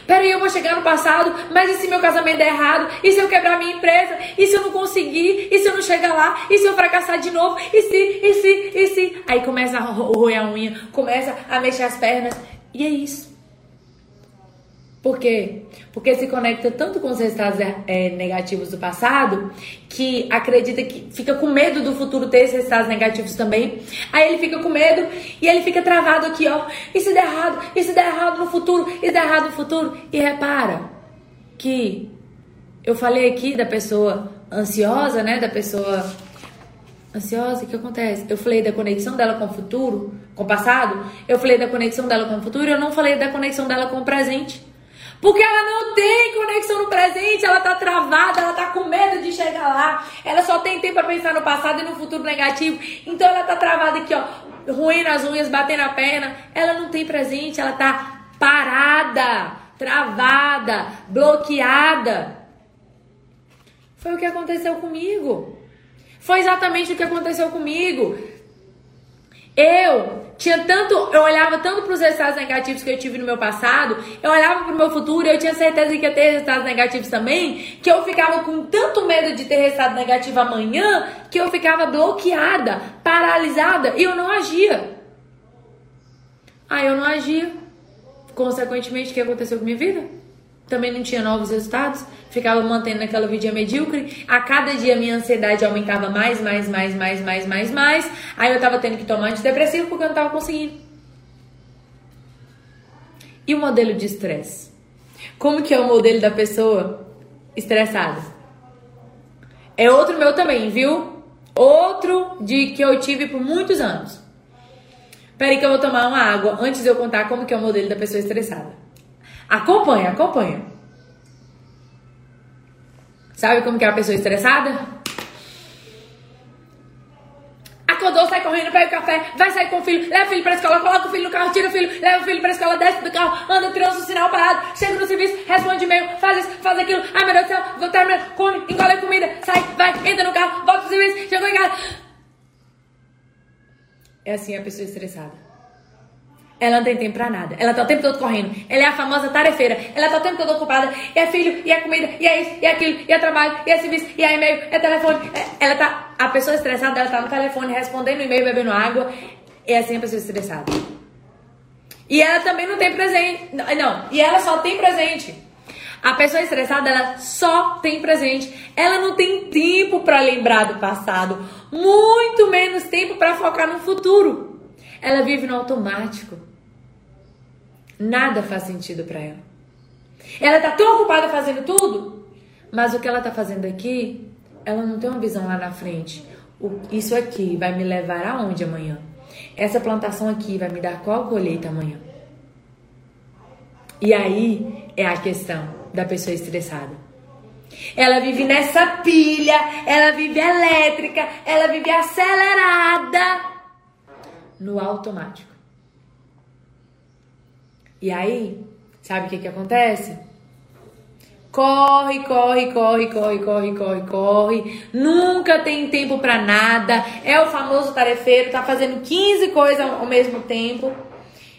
Peraí, eu vou chegar no passado, mas e se meu casamento der errado? E se eu quebrar minha empresa? E se eu não conseguir? E se eu não chegar lá? E se eu fracassar de novo? E se, e se, e se? Aí começa a roer a unha, começa a mexer as pernas. E é isso. Por quê? Porque se conecta tanto com os resultados é, negativos do passado que acredita que fica com medo do futuro ter esses resultados negativos também. Aí ele fica com medo e ele fica travado aqui, ó. E se der errado? E se der errado no futuro? E se der errado no futuro? E repara que eu falei aqui da pessoa ansiosa, né? Da pessoa ansiosa, o que acontece? Eu falei da conexão dela com o futuro, com o passado. Eu falei da conexão dela com o futuro. Eu não falei da conexão dela com o presente. Porque ela não tem conexão no presente, ela tá travada, ela tá com medo de chegar lá. Ela só tem tempo para pensar no passado e no futuro negativo. Então ela tá travada aqui, ó, ruim nas unhas, batendo a perna. Ela não tem presente, ela tá parada, travada, bloqueada. Foi o que aconteceu comigo. Foi exatamente o que aconteceu comigo. Eu tinha tanto, eu olhava tanto para os resultados negativos que eu tive no meu passado, eu olhava para o meu futuro e eu tinha certeza que ia ter resultados negativos também, que eu ficava com tanto medo de ter resultado negativo amanhã, que eu ficava bloqueada, paralisada e eu não agia. Aí eu não agia. Consequentemente, o que aconteceu com minha vida? Também não tinha novos resultados, ficava mantendo aquela vida medíocre. A cada dia minha ansiedade aumentava mais, mais, mais, mais, mais, mais, mais. Aí eu tava tendo que tomar antidepressivo porque eu não tava conseguindo. E o modelo de estresse? Como que é o modelo da pessoa estressada? É outro meu também, viu? Outro de que eu tive por muitos anos. Peraí que eu vou tomar uma água antes de eu contar como que é o modelo da pessoa estressada. Acompanha, acompanha. Sabe como que é a pessoa estressada? Acordou, sai correndo, pega o café, vai sair com o filho, leva o filho pra escola, coloca o filho no carro, tira o filho, leva o filho pra escola, desce do carro, anda, criança, o sinal parado, chega no serviço, responde e-mail, faz isso, faz aquilo, ai meu Deus do céu, vou terminar, come, engole a comida, sai, vai, entra no carro, volta pro serviço, chegou em casa. É assim a pessoa estressada. Ela não tem tempo pra nada. Ela tá o tempo todo correndo. Ela é a famosa tarefeira. Ela tá o tempo todo ocupada. E é filho, e é comida, e é isso, e é aquilo, e é trabalho, e é serviço, e é e-mail, é telefone. É, ela tá. A pessoa estressada, ela tá no telefone respondendo e-mail, bebendo água. É assim a pessoa estressada. E ela também não tem presente. Não, e ela só tem presente. A pessoa estressada, ela só tem presente. Ela não tem tempo para lembrar do passado, muito menos tempo para focar no futuro. Ela vive no automático. Nada faz sentido para ela. Ela tá tão ocupada fazendo tudo, mas o que ela tá fazendo aqui, ela não tem uma visão lá na frente. O, isso aqui vai me levar aonde amanhã? Essa plantação aqui vai me dar qual colheita amanhã? E aí é a questão da pessoa estressada. Ela vive nessa pilha, ela vive elétrica, ela vive acelerada no automático. E aí, sabe o que que acontece? Corre, corre, corre, corre, corre, corre, corre. Nunca tem tempo para nada. É o famoso tarefeiro, tá fazendo 15 coisas ao mesmo tempo.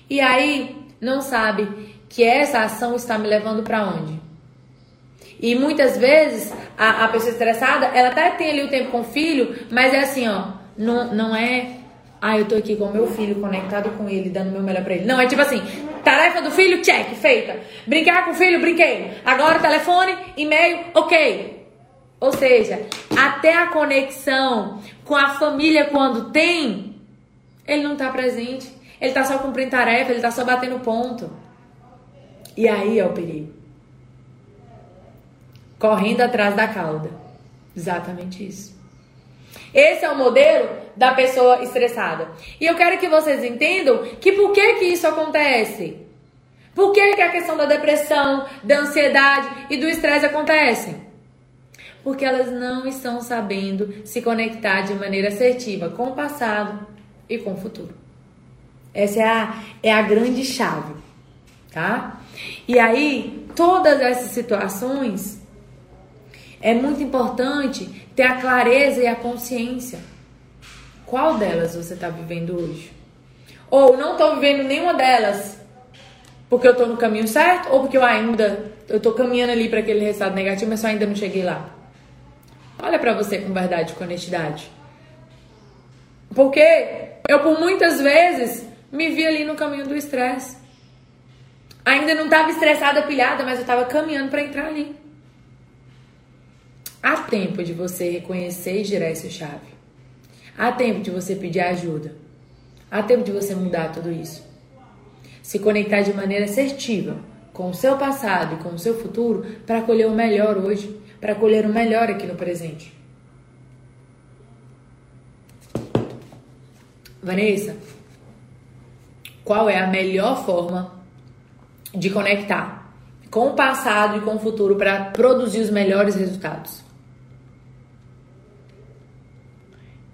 E aí, não sabe que essa ação está me levando para onde? E muitas vezes a, a pessoa estressada, ela até tem ali o tempo com o filho, mas é assim, ó, não, não é ah, eu tô aqui com o meu filho, conectado com ele, dando meu melhor pra ele. Não, é tipo assim, tarefa do filho, check, feita. Brincar com o filho, brinquei. Agora telefone, e-mail, ok. Ou seja, até a conexão com a família quando tem, ele não tá presente. Ele tá só cumprindo tarefa, ele tá só batendo ponto. E aí é o perigo. Correndo atrás da cauda. Exatamente isso. Esse é o modelo da pessoa estressada. E eu quero que vocês entendam que por que que isso acontece? Por que, que a questão da depressão, da ansiedade e do estresse acontecem? Porque elas não estão sabendo se conectar de maneira assertiva com o passado e com o futuro. Essa é a, é a grande chave, tá? E aí, todas essas situações é muito importante ter a clareza e a consciência. Qual delas você está vivendo hoje? Ou não estou vivendo nenhuma delas porque eu estou no caminho certo ou porque eu ainda estou caminhando ali para aquele resultado negativo, mas eu ainda não cheguei lá. Olha para você com verdade, com honestidade. Porque eu por muitas vezes me vi ali no caminho do estresse. Ainda não estava estressada, pilhada, mas eu estava caminhando para entrar ali. Há tempo de você reconhecer e girar essa chave. Há tempo de você pedir ajuda. Há tempo de você mudar tudo isso. Se conectar de maneira assertiva com o seu passado e com o seu futuro para colher o melhor hoje, para colher o melhor aqui no presente. Vanessa, qual é a melhor forma de conectar com o passado e com o futuro para produzir os melhores resultados?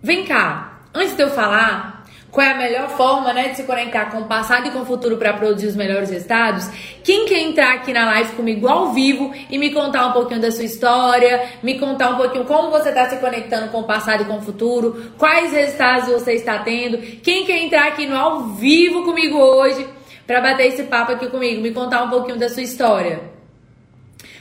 Vem cá, antes de eu falar qual é a melhor forma, né, de se conectar com o passado e com o futuro para produzir os melhores resultados, quem quer entrar aqui na live comigo ao vivo e me contar um pouquinho da sua história, me contar um pouquinho como você está se conectando com o passado e com o futuro, quais resultados você está tendo, quem quer entrar aqui no ao vivo comigo hoje para bater esse papo aqui comigo, me contar um pouquinho da sua história.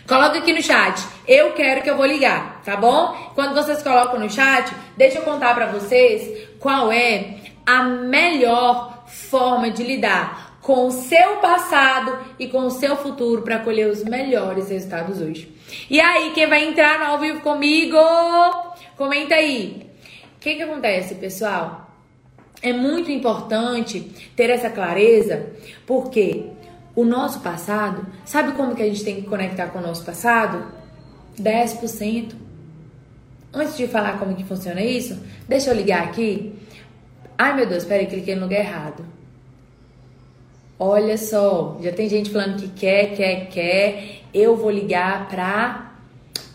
Coloca aqui no chat. Eu quero que eu vou ligar, tá bom? Quando vocês colocam no chat, deixa eu contar para vocês qual é a melhor forma de lidar com o seu passado e com o seu futuro para colher os melhores resultados hoje. E aí, quem vai entrar no ao vivo comigo? Comenta aí. O que que acontece, pessoal? É muito importante ter essa clareza, porque o nosso passado, sabe como que a gente tem que conectar com o nosso passado? 10%. Antes de falar como que funciona isso, deixa eu ligar aqui. Ai meu Deus, peraí, cliquei no lugar errado. Olha só, já tem gente falando que quer, quer, quer. Eu vou ligar pra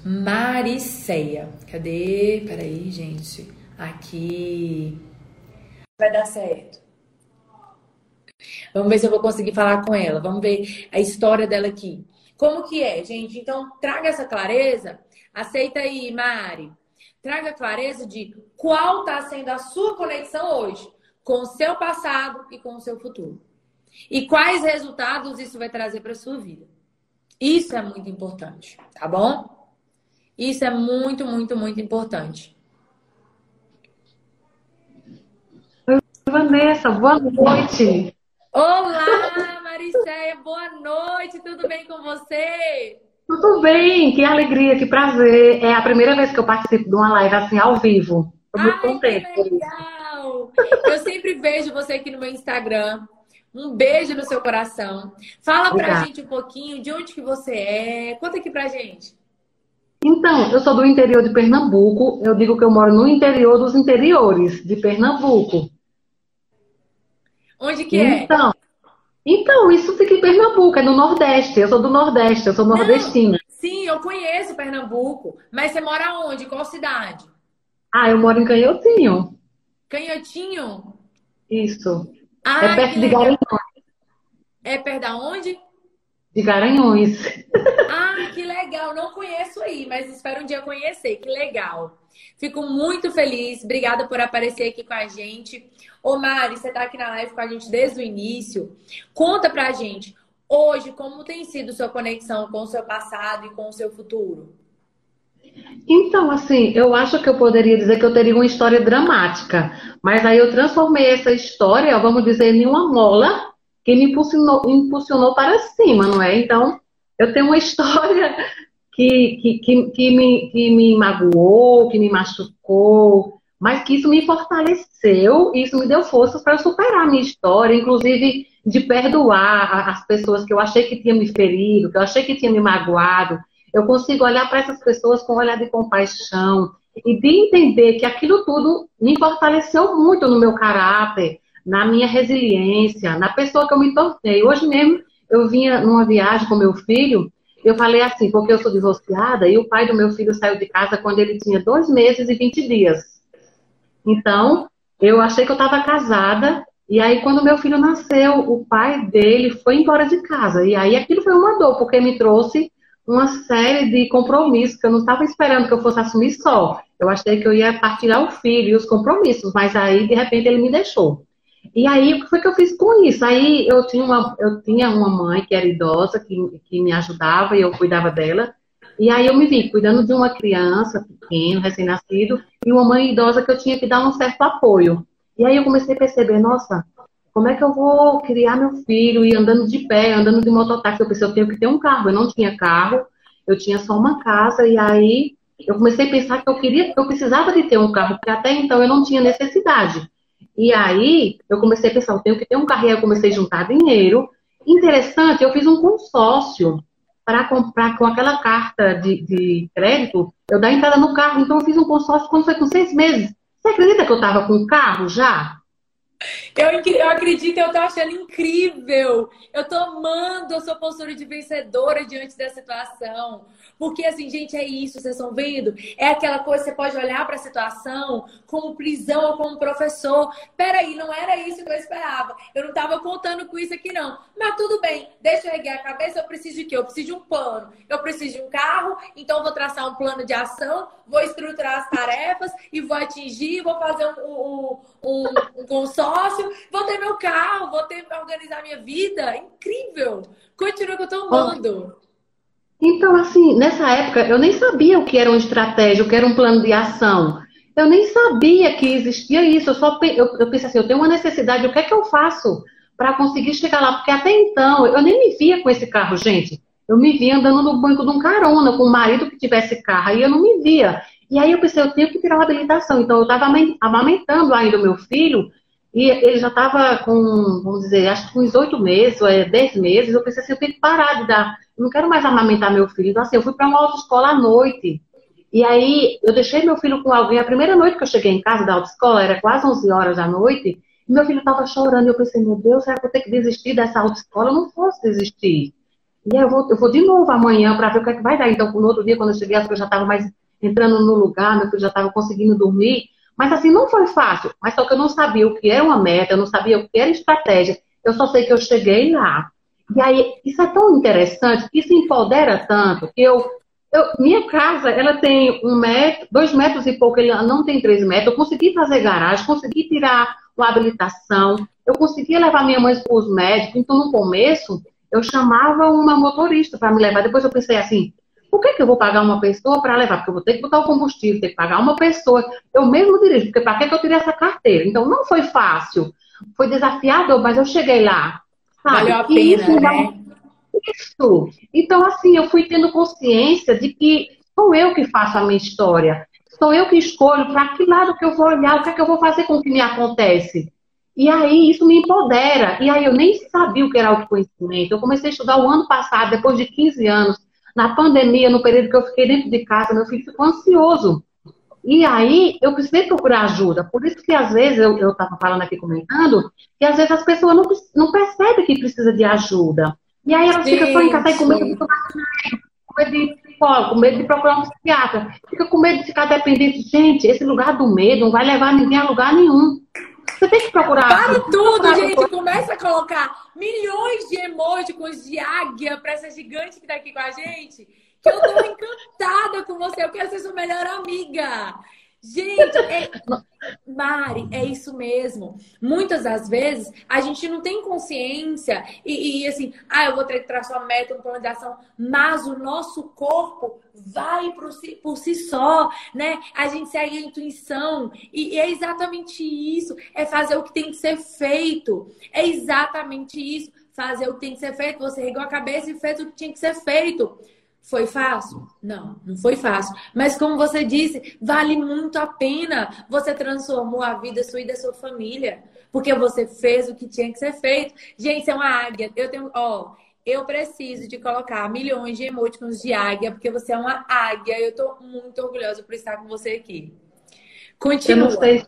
Mariceia. Cadê? Peraí, gente. Aqui. Vai dar certo. Vamos ver se eu vou conseguir falar com ela. Vamos ver a história dela aqui. Como que é, gente? Então, traga essa clareza. Aceita aí, Mari. Traga clareza de qual está sendo a sua conexão hoje com o seu passado e com o seu futuro. E quais resultados isso vai trazer para a sua vida. Isso é muito importante, tá bom? Isso é muito, muito, muito importante. Vanessa, boa noite. Olá, Maricéia, boa noite, tudo bem com você? Tudo bem, que alegria, que prazer. É a primeira vez que eu participo de uma live assim ao vivo. Estou muito contente. Que legal! Eu sempre vejo você aqui no meu Instagram. Um beijo no seu coração. Fala Obrigada. pra gente um pouquinho de onde que você é. Conta aqui pra gente. Então, eu sou do interior de Pernambuco. Eu digo que eu moro no interior dos interiores de Pernambuco. Onde que é? Então, então, isso fica em Pernambuco, é no Nordeste. Eu sou do Nordeste, eu sou nordestina. sim, eu conheço Pernambuco. Mas você mora onde? Qual cidade? Ah, eu moro em Canhotinho. Canhotinho? Isso. Ah, é perto de Garanhuns. É perto de onde? De Garanhuns. (laughs) Ah, que legal. Não conheço aí, mas espero um dia conhecer. Que legal. Fico muito feliz. Obrigada por aparecer aqui com a gente. Ô Mari, você está aqui na live com a gente desde o início. Conta pra gente, hoje, como tem sido sua conexão com o seu passado e com o seu futuro? Então, assim, eu acho que eu poderia dizer que eu teria uma história dramática, mas aí eu transformei essa história, vamos dizer, em uma mola que me impulsionou, impulsionou para cima, não é? Então, eu tenho uma (laughs) história que, que, que, que, me, que me magoou, que me machucou, mas que isso me fortaleceu, isso me deu forças para superar a minha história, inclusive de perdoar as pessoas que eu achei que tinham me ferido, que eu achei que tinham me magoado. Eu consigo olhar para essas pessoas com um olhar de compaixão e de entender que aquilo tudo me fortaleceu muito no meu caráter, na minha resiliência, na pessoa que eu me tornei. Hoje mesmo eu vinha numa viagem com meu filho, eu falei assim, porque eu sou divorciada e o pai do meu filho saiu de casa quando ele tinha dois meses e vinte dias. Então, eu achei que eu estava casada. E aí, quando meu filho nasceu, o pai dele foi embora de casa. E aí, aquilo foi uma dor, porque me trouxe uma série de compromissos que eu não estava esperando que eu fosse assumir só. Eu achei que eu ia partilhar o filho e os compromissos, mas aí, de repente, ele me deixou. E aí, o que foi que eu fiz com isso? Aí, eu tinha uma, eu tinha uma mãe que era idosa, que, que me ajudava e eu cuidava dela. E aí eu me vi cuidando de uma criança pequena, recém-nascido, e uma mãe idosa que eu tinha que dar um certo apoio. E aí eu comecei a perceber, nossa, como é que eu vou criar meu filho e andando de pé, andando de mototáxi? Eu pensei, eu tenho que ter um carro. Eu não tinha carro, eu tinha só uma casa, e aí eu comecei a pensar que eu queria, eu precisava de ter um carro, porque até então eu não tinha necessidade. E aí eu comecei a pensar, eu tenho que ter um carro, e aí eu comecei a juntar dinheiro. Interessante, eu fiz um consórcio para comprar com aquela carta de, de, crédito, eu dar entrada no carro. Então eu fiz um consórcio quando foi com seis meses. Você acredita que eu estava com o carro já? Eu, eu acredito, eu tô achando incrível. Eu tô amando a sua postura de vencedora diante da situação. Porque, assim, gente, é isso, vocês estão vendo? É aquela coisa, você pode olhar para a situação como prisão ou como professor. Peraí, não era isso que eu esperava. Eu não estava contando com isso aqui, não. Mas tudo bem, deixa eu erguer a cabeça. Eu preciso de quê? Eu preciso de um plano. Eu preciso de um carro, então vou traçar um plano de ação, vou estruturar as tarefas e vou atingir, vou fazer um, um, um, um consórcio, vou ter meu carro, vou ter organizar minha vida. Incrível! Continua que eu tô amando. Então, assim, nessa época eu nem sabia o que era uma estratégia, o que era um plano de ação. Eu nem sabia que existia isso. Eu só eu, eu pensei assim, eu tenho uma necessidade, o que é que eu faço para conseguir chegar lá? Porque até então eu nem me via com esse carro, gente. Eu me via andando no banco de um carona com um marido que tivesse carro, aí eu não me via. E aí eu pensei, eu tenho que tirar uma habilitação. Então eu estava amamentando ainda o meu filho, e ele já estava com, vamos dizer, acho que uns oito meses, ou é, dez meses. Eu pensei assim, eu tenho que parar de dar não quero mais amamentar meu filho. Então, assim, eu fui para uma autoescola à noite. E aí, eu deixei meu filho com alguém. A primeira noite que eu cheguei em casa da autoescola, era quase 11 horas da noite, e meu filho estava chorando. E eu pensei, meu Deus, será que eu vou ter que desistir dessa autoescola? Eu não posso desistir. E aí, eu vou, eu vou de novo amanhã para ver o que, é que vai dar. Então, no outro dia, quando eu cheguei, eu já estava mais entrando no lugar, meu filho já estava conseguindo dormir. Mas, assim, não foi fácil. Mas só que eu não sabia o que era uma meta, eu não sabia o que era estratégia. Eu só sei que eu cheguei lá. E aí, isso é tão interessante, isso empodera tanto, que eu, eu, minha casa, ela tem um metro, dois metros e pouco, ele não tem três metros, eu consegui fazer garagem, consegui tirar uma habilitação, eu conseguia levar minha mãe para os médicos, então no começo, eu chamava uma motorista para me levar, depois eu pensei assim, por que, que eu vou pagar uma pessoa para levar? Porque eu vou ter que botar o combustível, ter que pagar uma pessoa. Eu mesmo dirijo, porque para que, que eu tirei essa carteira? Então não foi fácil. Foi desafiador, mas eu cheguei lá. Sabe? Valeu a pena, isso, né? Isso. Então, assim, eu fui tendo consciência de que sou eu que faço a minha história. Sou eu que escolho para que lado que eu vou olhar, o que é que eu vou fazer com o que me acontece. E aí isso me empodera. E aí eu nem sabia o que era autoconhecimento. Eu comecei a estudar o ano passado, depois de 15 anos, na pandemia, no período que eu fiquei dentro de casa, meu filho ficou ansioso. E aí eu precisei procurar ajuda. Por isso que às vezes, eu estava falando aqui comentando, que às vezes as pessoas não, não percebem que precisa de ajuda. E aí elas ficam só em casa com medo de com medo de psicólogo, com medo de procurar um psiquiatra, fica com medo de ficar dependente. Gente, esse lugar do medo não vai levar ninguém a lugar nenhum. Você tem que procurar. Para tudo, gente. Começa a colocar milhões de emojis de águia para essa gigante que está aqui com a gente que eu tô encantada com você. Eu quero ser sua melhor amiga. Gente, é... Mari, é isso mesmo. Muitas das vezes a gente não tem consciência e, e, assim, ah, eu vou ter que traçar uma meta, uma plano de ação, mas o nosso corpo vai por si, por si só, né? A gente segue a intuição e, e é exatamente isso. É fazer o que tem que ser feito. É exatamente isso. Fazer o que tem que ser feito. Você regou a cabeça e fez o que tinha que ser feito. Foi fácil? Não, não foi fácil. Mas como você disse, vale muito a pena. Você transformou a vida sua e da sua família. Porque você fez o que tinha que ser feito. Gente, é uma águia. Eu tenho, ó, eu preciso de colocar milhões de emoticons de águia, porque você é uma águia. Eu tô muito orgulhosa por estar com você aqui. Continua. Eu não sei,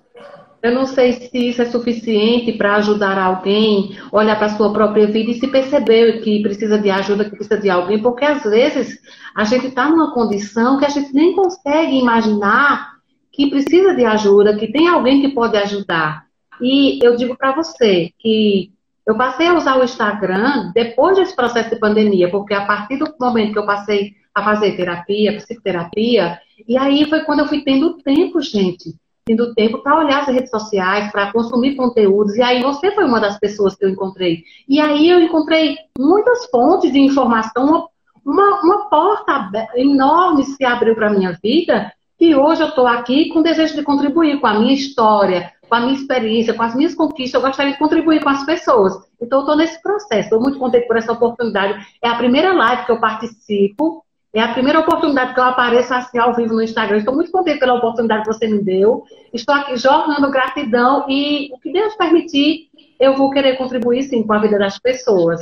eu não sei se isso é suficiente para ajudar alguém, olhar para a sua própria vida e se perceber que precisa de ajuda, que precisa de alguém, porque às vezes a gente está numa condição que a gente nem consegue imaginar que precisa de ajuda, que tem alguém que pode ajudar. E eu digo para você que eu passei a usar o Instagram depois desse processo de pandemia, porque a partir do momento que eu passei a fazer terapia, psicoterapia, e aí foi quando eu fui tendo tempo, gente tendo tempo para olhar as redes sociais, para consumir conteúdos. E aí você foi uma das pessoas que eu encontrei. E aí eu encontrei muitas fontes de informação, uma, uma porta enorme se abriu para a minha vida, e hoje eu estou aqui com o desejo de contribuir com a minha história, com a minha experiência, com as minhas conquistas. Eu gostaria de contribuir com as pessoas. Então, eu estou nesse processo. Estou muito contente por essa oportunidade. É a primeira live que eu participo. É a primeira oportunidade que eu apareço assim ao vivo no Instagram. Estou muito contente pela oportunidade que você me deu. Estou aqui jornando gratidão e o que Deus permitir, eu vou querer contribuir sim com a vida das pessoas.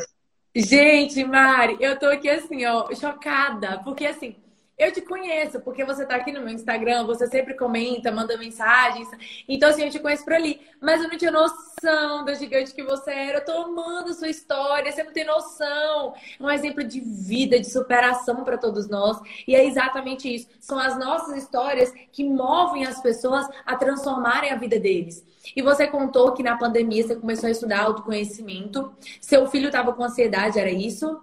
Gente, Mari, eu tô aqui assim, ó, chocada, porque assim, Eu te conheço, porque você tá aqui no meu Instagram, você sempre comenta, manda mensagens. Então, assim, eu te conheço por ali. Mas eu não tinha noção da gigante que você era. Eu tô amando sua história, você não tem noção. Um exemplo de vida, de superação para todos nós. E é exatamente isso. São as nossas histórias que movem as pessoas a transformarem a vida deles. E você contou que na pandemia você começou a estudar autoconhecimento. Seu filho estava com ansiedade, era isso?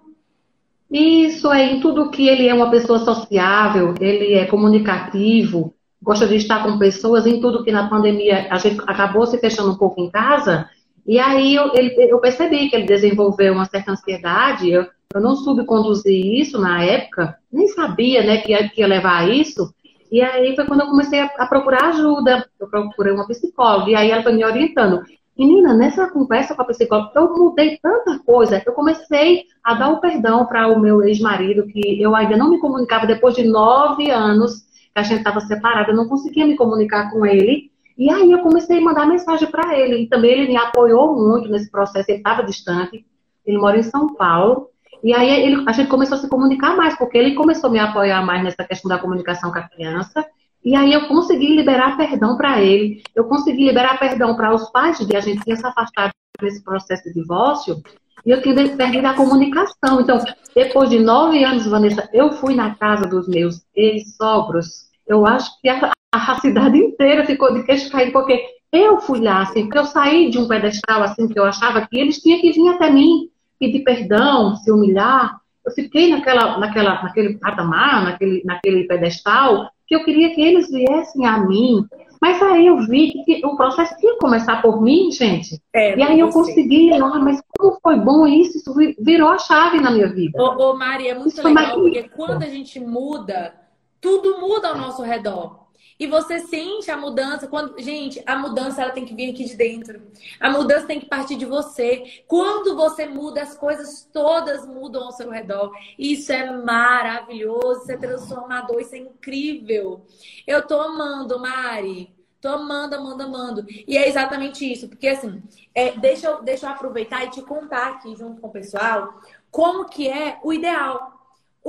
Isso é em tudo que ele é uma pessoa sociável, ele é comunicativo, gosta de estar com pessoas, em tudo que na pandemia a gente acabou se fechando um pouco em casa. E aí eu, ele, eu percebi que ele desenvolveu uma certa ansiedade. Eu, eu não soube conduzir isso na época, nem sabia né, que, ia, que ia levar a isso. E aí foi quando eu comecei a, a, procurar ajuda. Eu procurei uma psicóloga, e aí ela foi me orientando. Menina, nessa conversa com a psicóloga, eu mudei tanta coisa. Eu comecei a dar o perdão para o meu ex-marido, que eu ainda não me comunicava depois de nove anos que a gente estava separada, eu não conseguia me comunicar com ele. E aí eu comecei a mandar mensagem para ele. E também ele me apoiou muito nesse processo, ele estava distante. Ele mora em São Paulo. E aí ele, a gente começou a se comunicar mais, porque ele começou a me apoiar mais nessa questão da comunicação com a criança. E aí eu consegui liberar perdão para ele, eu consegui liberar perdão para os pais de a gente tinha se afastado desse processo de divórcio, e eu tinha perdido a comunicação. Então, depois de nove anos, Vanessa, eu fui na casa dos meus ex-sogros. Eu acho que a, a cidade inteira ficou de queixo caído, porque eu fui lá, assim, porque eu saí de um pedestal, assim, que eu achava que eles tinham que vir até mim pedir perdão, se humilhar. Eu fiquei naquela, naquela, naquele patamar, naquele, naquele pedestal, que eu queria que eles viessem a mim. Mas aí eu vi que o processo tinha que começar por mim, gente. É, e aí eu consegui, ah, mas como foi bom isso, isso virou a chave na minha vida. Ô, ô Mari, é muito isso legal, porque quando a gente muda, tudo muda ao nosso redor. E você sente a mudança quando, gente, a mudança ela tem que vir aqui de dentro. A mudança tem que partir de você. Quando você muda, as coisas todas mudam ao seu redor. Isso é maravilhoso, isso é transformador, isso é incrível. Eu tô amando, Mari. Tô amando, amando, amando. E é exatamente isso, porque assim, é, deixa, eu, deixa eu aproveitar e te contar aqui junto com o pessoal como que é o ideal.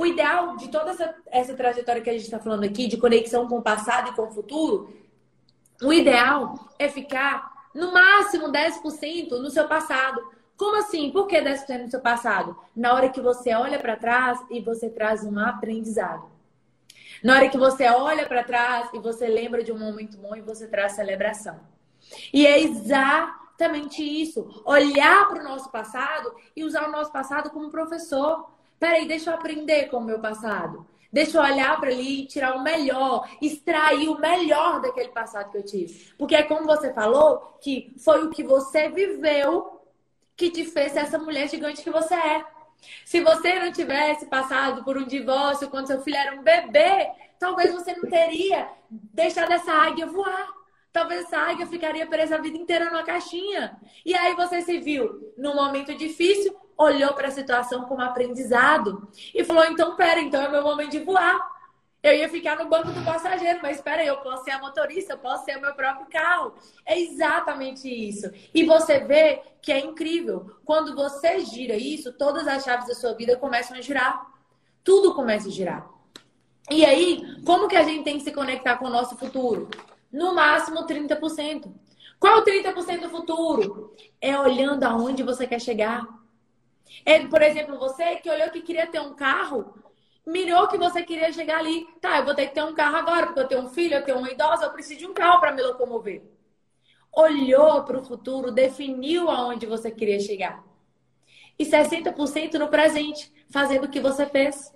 O ideal de toda essa, essa trajetória que a gente está falando aqui, de conexão com o passado e com o futuro, o ideal é ficar no máximo 10% no seu passado. Como assim? Por que 10% no seu passado? Na hora que você olha para trás e você traz um aprendizado. Na hora que você olha para trás e você lembra de um momento bom e você traz celebração. E é exatamente isso. Olhar para o nosso passado e usar o nosso passado como professor. Peraí, deixa eu aprender com o meu passado. Deixa eu olhar para ali e tirar o melhor, extrair o melhor daquele passado que eu tive. Porque é como você falou, que foi o que você viveu que te fez essa mulher gigante que você é. Se você não tivesse passado por um divórcio quando seu filho era um bebê, talvez você não teria deixado essa águia voar. Talvez essa águia ficaria presa a vida inteira numa caixinha. E aí você se viu num momento difícil, olhou para a situação como aprendizado e falou: então, pera, então é meu momento de voar. Eu ia ficar no banco do passageiro, mas espera aí, eu posso ser a motorista, eu posso ser o meu próprio carro. É exatamente isso. E você vê que é incrível. Quando você gira isso, todas as chaves da sua vida começam a girar. Tudo começa a girar. E aí, como que a gente tem que se conectar com o nosso futuro? No máximo 30%. Qual é o 30% do futuro? É olhando aonde você quer chegar. É, por exemplo, você que olhou que queria ter um carro, mirou que você queria chegar ali. Tá, eu vou ter que ter um carro agora, porque eu tenho um filho, eu tenho uma idosa, eu preciso de um carro para me locomover. Olhou para o futuro, definiu aonde você queria chegar. E 60% no presente, fazendo o que você fez.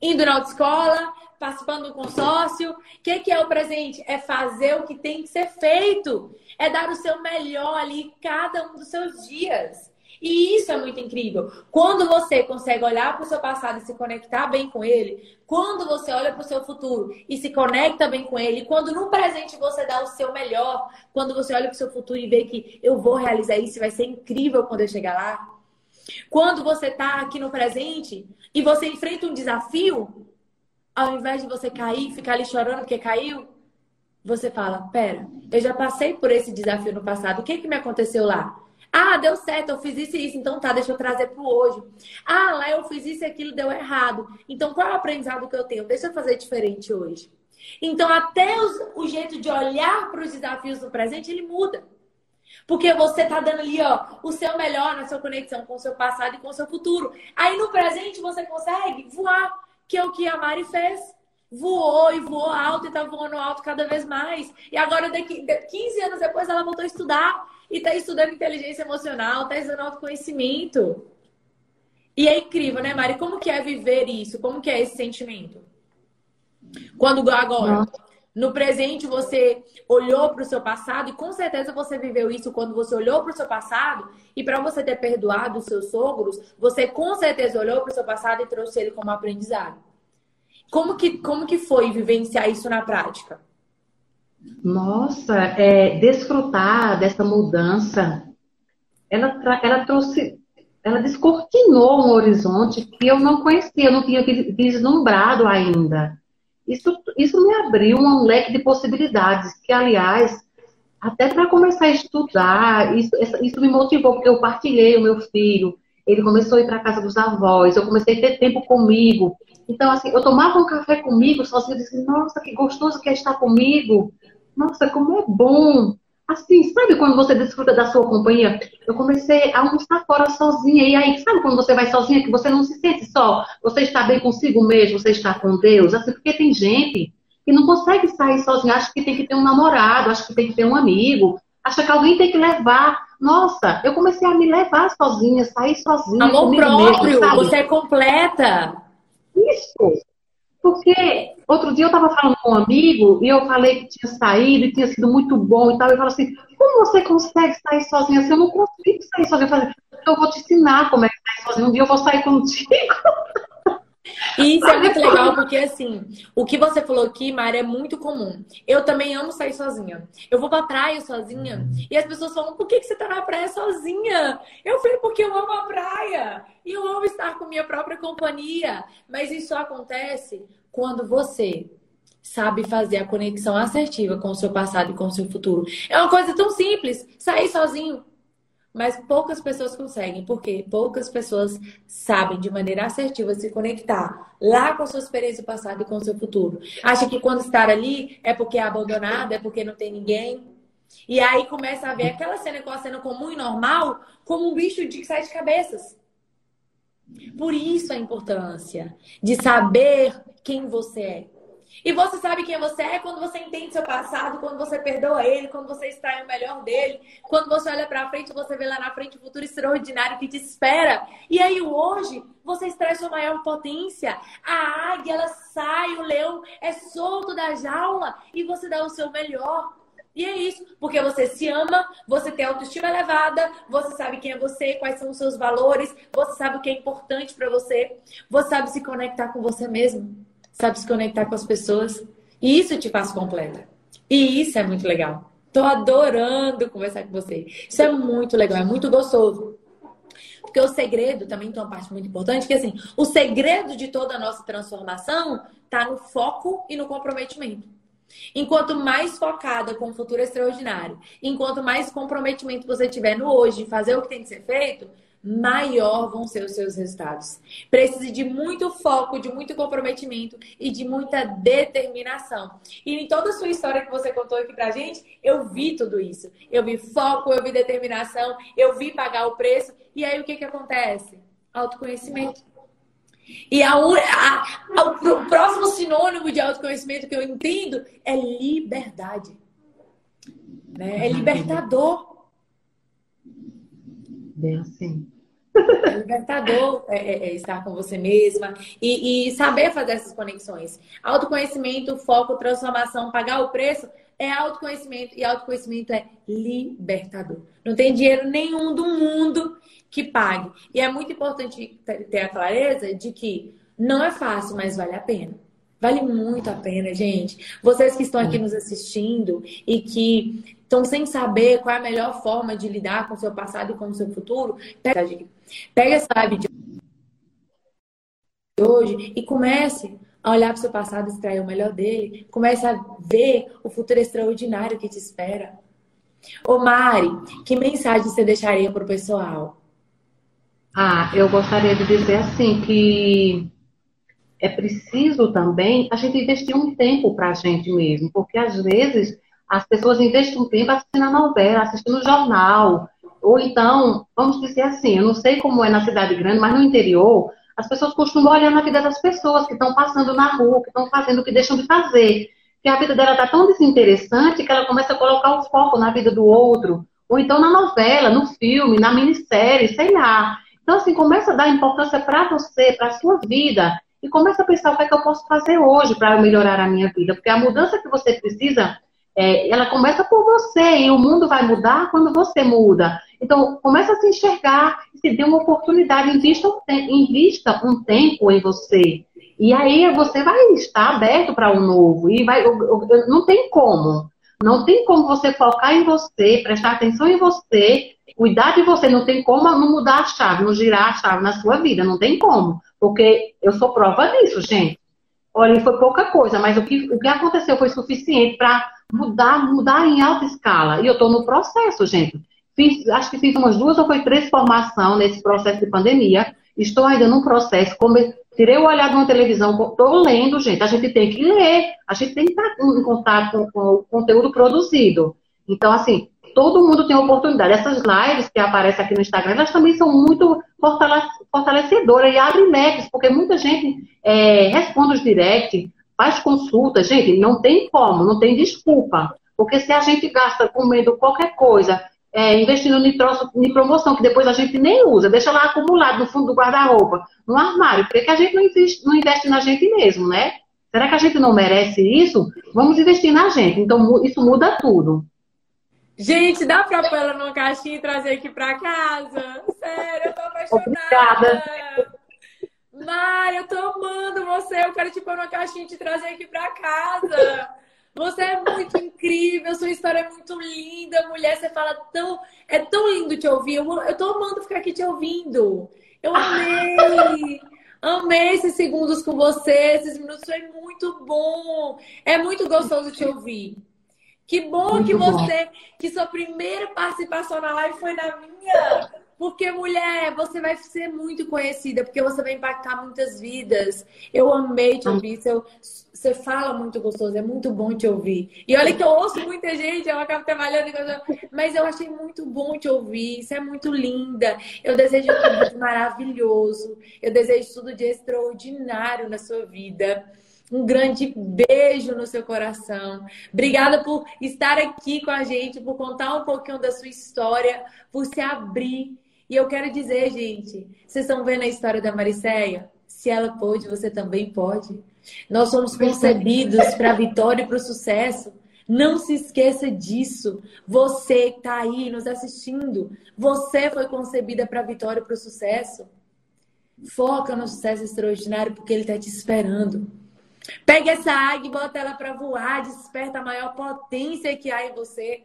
Indo na autoescola, participando do consórcio. O que, que é o presente? É fazer o que tem que ser feito. É dar o seu melhor ali cada um dos seus dias. E isso é muito incrível. Quando você consegue olhar para o seu passado e se conectar bem com ele, quando você olha para o seu futuro e se conecta bem com ele, quando no presente você dá o seu melhor, quando você olha para o seu futuro e vê que eu vou realizar isso, vai ser incrível quando eu chegar lá. Quando você está aqui no presente e você enfrenta um desafio, ao invés de você cair, ficar ali chorando porque caiu, você fala: Pera, eu já passei por esse desafio no passado, o que, que me aconteceu lá? Ah, deu certo, eu fiz isso e isso, então tá, deixa eu trazer pro hoje. Ah, lá eu fiz isso e aquilo deu errado. Então qual é o aprendizado que eu tenho? Deixa eu fazer diferente hoje. Então até os, o jeito de olhar para os desafios do presente, ele muda. Porque você tá dando ali, ó, o seu melhor na sua conexão com o seu passado e com o seu futuro. Aí no presente você consegue voar, que é o que a Mari fez voou e voou alto e tá voando alto cada vez mais. E agora, daqui 15 anos depois, ela voltou a estudar e tá estudando inteligência emocional, tá estudando autoconhecimento. E é incrível, né, Mari? Como que é viver isso? Como que é esse sentimento? Quando agora, no presente, você olhou para o seu passado e com certeza você viveu isso quando você olhou para o seu passado e para você ter perdoado os seus sogros, você com certeza olhou para o seu passado e trouxe ele como aprendizado. Como que, como que foi vivenciar isso na prática? Nossa, é, desfrutar dessa mudança, ela, ela trouxe, ela descortinou um horizonte que eu não conhecia, eu não tinha vislumbrado ainda. Isso, isso me abriu um leque de possibilidades, que, aliás, até para começar a estudar, isso, isso me motivou, porque eu partilhei o meu filho, ele começou a ir para a casa dos avós, eu comecei a ter tempo comigo, então, assim, eu tomava um café comigo sozinha, disse, nossa, que gostoso que é estar comigo. Nossa, como é bom. Assim, sabe quando você desfruta da sua companhia? Eu comecei a almoçar fora sozinha. E aí, sabe quando você vai sozinha, que você não se sente só? Você está bem consigo mesmo, você está com Deus. Assim, porque tem gente que não consegue sair sozinha, acha que tem que ter um namorado, acha que tem que ter um amigo, acha que alguém tem que levar. Nossa, eu comecei a me levar sozinha, sair sozinha. Amor próprio, mesmo, você é completa. Isso. Porque outro dia eu estava falando com um amigo e eu falei que tinha saído e tinha sido muito bom e tal. E falo assim: como você consegue sair sozinha? Assim, eu não consigo sair sozinha. Eu falei: eu vou te ensinar como é que sai sozinha. Um dia eu vou sair contigo. (laughs) E isso é muito legal, porque assim, o que você falou aqui, Mari, é muito comum. Eu também amo sair sozinha. Eu vou pra praia sozinha e as pessoas falam, por que, que você tá na praia sozinha? Eu falei, porque eu amo a praia. E eu amo estar com minha própria companhia. Mas isso acontece quando você sabe fazer a conexão assertiva com o seu passado e com o seu futuro. É uma coisa tão simples, sair sozinho mas poucas pessoas conseguem, porque poucas pessoas sabem de maneira assertiva se conectar lá com a sua experiência passada e com o seu futuro. Acha que quando estar ali é porque é abandonado, é porque não tem ninguém. E aí começa a ver aquela cena com a cena comum e normal como um bicho de sete cabeças. Por isso a importância de saber quem você é. E você sabe quem você é quando você entende seu passado, quando você perdoa ele, quando você extrai o melhor dele, quando você olha para frente, você vê lá na frente o futuro extraordinário que te espera. E aí hoje, você extrai sua maior potência. A águia, ela sai, o leão é solto da jaula e você dá o seu melhor. E é isso, porque você se ama, você tem autoestima elevada, você sabe quem é você, quais são os seus valores, você sabe o que é importante para você, você sabe se conectar com você mesmo sabe se conectar com as pessoas. E isso te faz completa. E isso é muito legal. Tô adorando conversar com você. Isso é muito legal, é muito gostoso. Porque o segredo também tem uma parte muito importante, que assim, o segredo de toda a nossa transformação está no foco e no comprometimento. Enquanto mais focada com o futuro extraordinário, enquanto mais comprometimento você tiver no hoje fazer o que tem que ser feito, maior vão ser os seus resultados. Precisa de muito foco, de muito comprometimento e de muita determinação. E em toda a sua história que você contou aqui pra gente, eu vi tudo isso. Eu vi foco, eu vi determinação, eu vi pagar o preço. E aí o que que acontece? Autoconhecimento. E a, a, a, o próximo sinônimo de autoconhecimento que eu entendo é liberdade. Né? É libertador. Bem assim. É libertador é, é, é, estar com você mesma e, e, saber fazer essas conexões. Autoconhecimento, foco, transformação, pagar o preço é autoconhecimento e autoconhecimento é libertador. Não tem dinheiro nenhum do mundo que pague. E é muito importante ter a clareza de que não é fácil, mas vale a pena. Vale muito a pena, gente. Vocês que estão aqui nos assistindo e que estão sem saber qual é a melhor forma de lidar com o seu passado e com o seu futuro, pega, essa live de hoje e comece a olhar para o seu passado, extrair o melhor dele, comece a ver o futuro extraordinário que te espera. Ô Mari, que mensagem você deixaria para o pessoal? Ah, eu gostaria de dizer assim que é preciso também a gente investir um tempo para a gente mesmo, porque às vezes as pessoas investem um tempo assistindo a novela, assistindo o jornal, ou então, vamos dizer assim, eu não sei como é na cidade grande, mas no interior, as pessoas costumam olhar na vida das pessoas que estão passando na rua, que estão fazendo o que deixam de fazer. Que a vida dela está tão desinteressante que ela começa a colocar o foco na vida do outro. Ou então na novela, no filme, na minissérie, sei lá. Então, assim, começa a dar importância para você, para a sua vida. E começa a pensar o que é que eu posso fazer hoje para melhorar a minha vida. Porque a mudança que você precisa, é, ela começa por você. E o mundo vai mudar quando você muda. Então, começa a se enxergar, se dê uma oportunidade, invista um, invista um tempo em você. E aí você vai estar aberto para o um novo. E vai, não tem como. Não tem como você focar em você, prestar atenção em você, cuidar de você. Não tem como não mudar a chave, não girar a chave na sua vida. Não tem como. Porque eu sou prova disso, gente. Olha, foi pouca coisa, mas o que, o que aconteceu foi suficiente para mudar, mudar em alta escala. E eu estou no processo, gente. Fiz, acho que fiz umas duas ou foi três formações nesse processo de pandemia. Estou ainda num processo, come, tirei o olhar de uma televisão, estou lendo, gente. A gente tem que ler, a gente tem que estar em contato com, com o conteúdo produzido. Então, assim, todo mundo tem oportunidade. Essas lives que aparecem aqui no Instagram, elas também são muito fortalecedoras e abrem leques, porque muita gente é, responde os direct, faz consulta. Gente, não tem como, não tem desculpa. Porque se a gente gasta comendo qualquer coisa é, investindo em, troço, em promoção, que depois a gente nem usa, deixa lá acumulado no fundo do guarda-roupa, no armário. Por que a gente não investe, não investe na gente mesmo, né? Será que a gente não merece isso? Vamos investir na gente. Então, isso muda tudo. Gente, dá pra pôr ela numa caixinha e trazer aqui pra casa? Sério, eu tô apaixonada. Obrigada. Mari, eu tô amando você. Eu quero te pôr numa caixinha e te trazer aqui pra casa. Você é muito incrível, sua história é muito linda, mulher. Você fala tão. É tão lindo te ouvir. Eu, eu tô amando ficar aqui te ouvindo. Eu amei! Amei esses segundos com você. Esses minutos foi muito bom. É muito gostoso te ouvir. Que bom muito que você, bom. que sua primeira participação na live foi na minha. Porque, mulher, você vai ser muito conhecida, porque você vai impactar muitas vidas. Eu amei te ouvir. Seu, você fala muito gostoso, é muito bom te ouvir. E olha que eu ouço muita gente, eu acabo trabalhando, mas eu achei muito bom te ouvir. Você é muito linda. Eu desejo tudo de maravilhoso. Eu desejo tudo de extraordinário na sua vida. Um grande beijo no seu coração. Obrigada por estar aqui com a gente, por contar um pouquinho da sua história, por se abrir e eu quero dizer, gente, vocês estão vendo a história da Mariceia? Se ela pôde, você também pode. Nós somos concebidos para a vitória e para o sucesso. Não se esqueça disso. Você que está aí nos assistindo, você foi concebida para a vitória e para o sucesso. Foca no sucesso extraordinário porque ele está te esperando. Pega essa águia e bota ela para voar, desperta a maior potência que há em você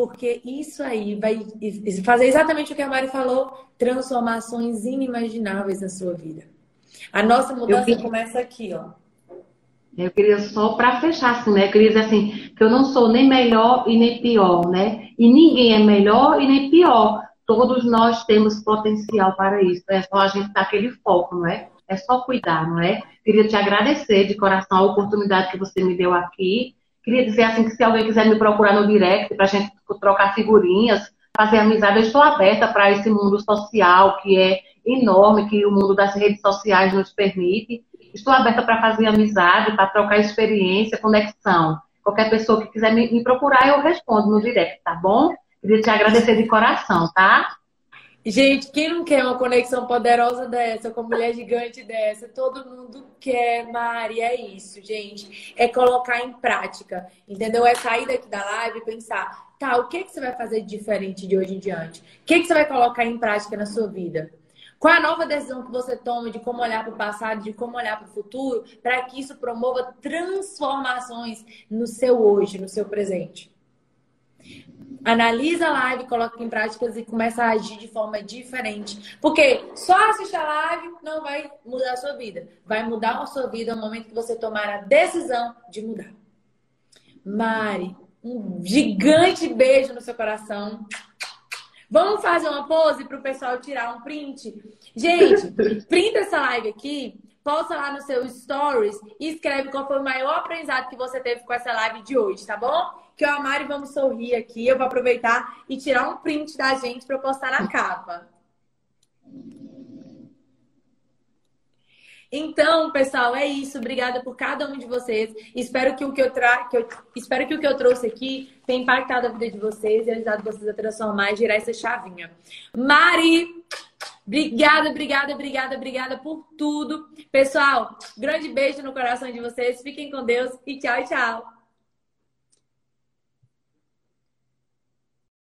porque isso aí vai fazer exatamente o que a Mari falou, transformações inimagináveis na sua vida. A nossa mudança queria... começa aqui, ó. Eu queria só para fechar assim, né? Eu queria dizer assim, que eu não sou nem melhor e nem pior, né? E ninguém é melhor e nem pior. Todos nós temos potencial para isso. É só a gente dar aquele foco, não é? É só cuidar, não é? Queria te agradecer de coração a oportunidade que você me deu aqui Queria dizer assim que se alguém quiser me procurar no direct para a gente trocar figurinhas, fazer amizade, eu estou aberta para esse mundo social que é enorme, que o mundo das redes sociais nos permite. Estou aberta para fazer amizade, para trocar experiência, conexão. Qualquer pessoa que quiser me, me procurar, eu respondo no direct, tá bom? Queria te agradecer de coração, tá? Gente, quem não quer uma conexão poderosa dessa, com uma mulher gigante dessa? Todo mundo quer, Mari. É isso, gente. É colocar em prática, entendeu? É sair daqui da live e pensar, tá, o que, que você vai fazer de diferente de hoje em diante? O que, que você vai colocar em prática na sua vida? Qual a nova decisão que você toma de como olhar para o passado, de como olhar para o futuro, para que isso promova transformações no seu hoje, no seu presente? Analisa a live, coloca em práticas e começa a agir de forma diferente. Porque só assistir a live não vai mudar a sua vida. Vai mudar a sua vida no momento que você tomar a decisão de mudar. Mari, Um gigante beijo no seu coração. Vamos fazer uma pose para o pessoal tirar um print? Gente, (laughs) printa essa live aqui, posta lá no seu stories e escreve qual foi o maior aprendizado que você teve com essa live de hoje, tá bom? Que eu a Mari vamos sorrir aqui. Eu vou aproveitar e tirar um print da gente para postar na capa. Então, pessoal, é isso. Obrigada por cada um de vocês. Espero que o que eu, tra... que eu... Espero que o que eu trouxe aqui tenha impactado a vida de vocês e ajudado vocês a transformar e girar essa chavinha. Mari, obrigada, obrigada, obrigada, obrigada por tudo. Pessoal, grande beijo no coração de vocês. Fiquem com Deus e tchau, tchau.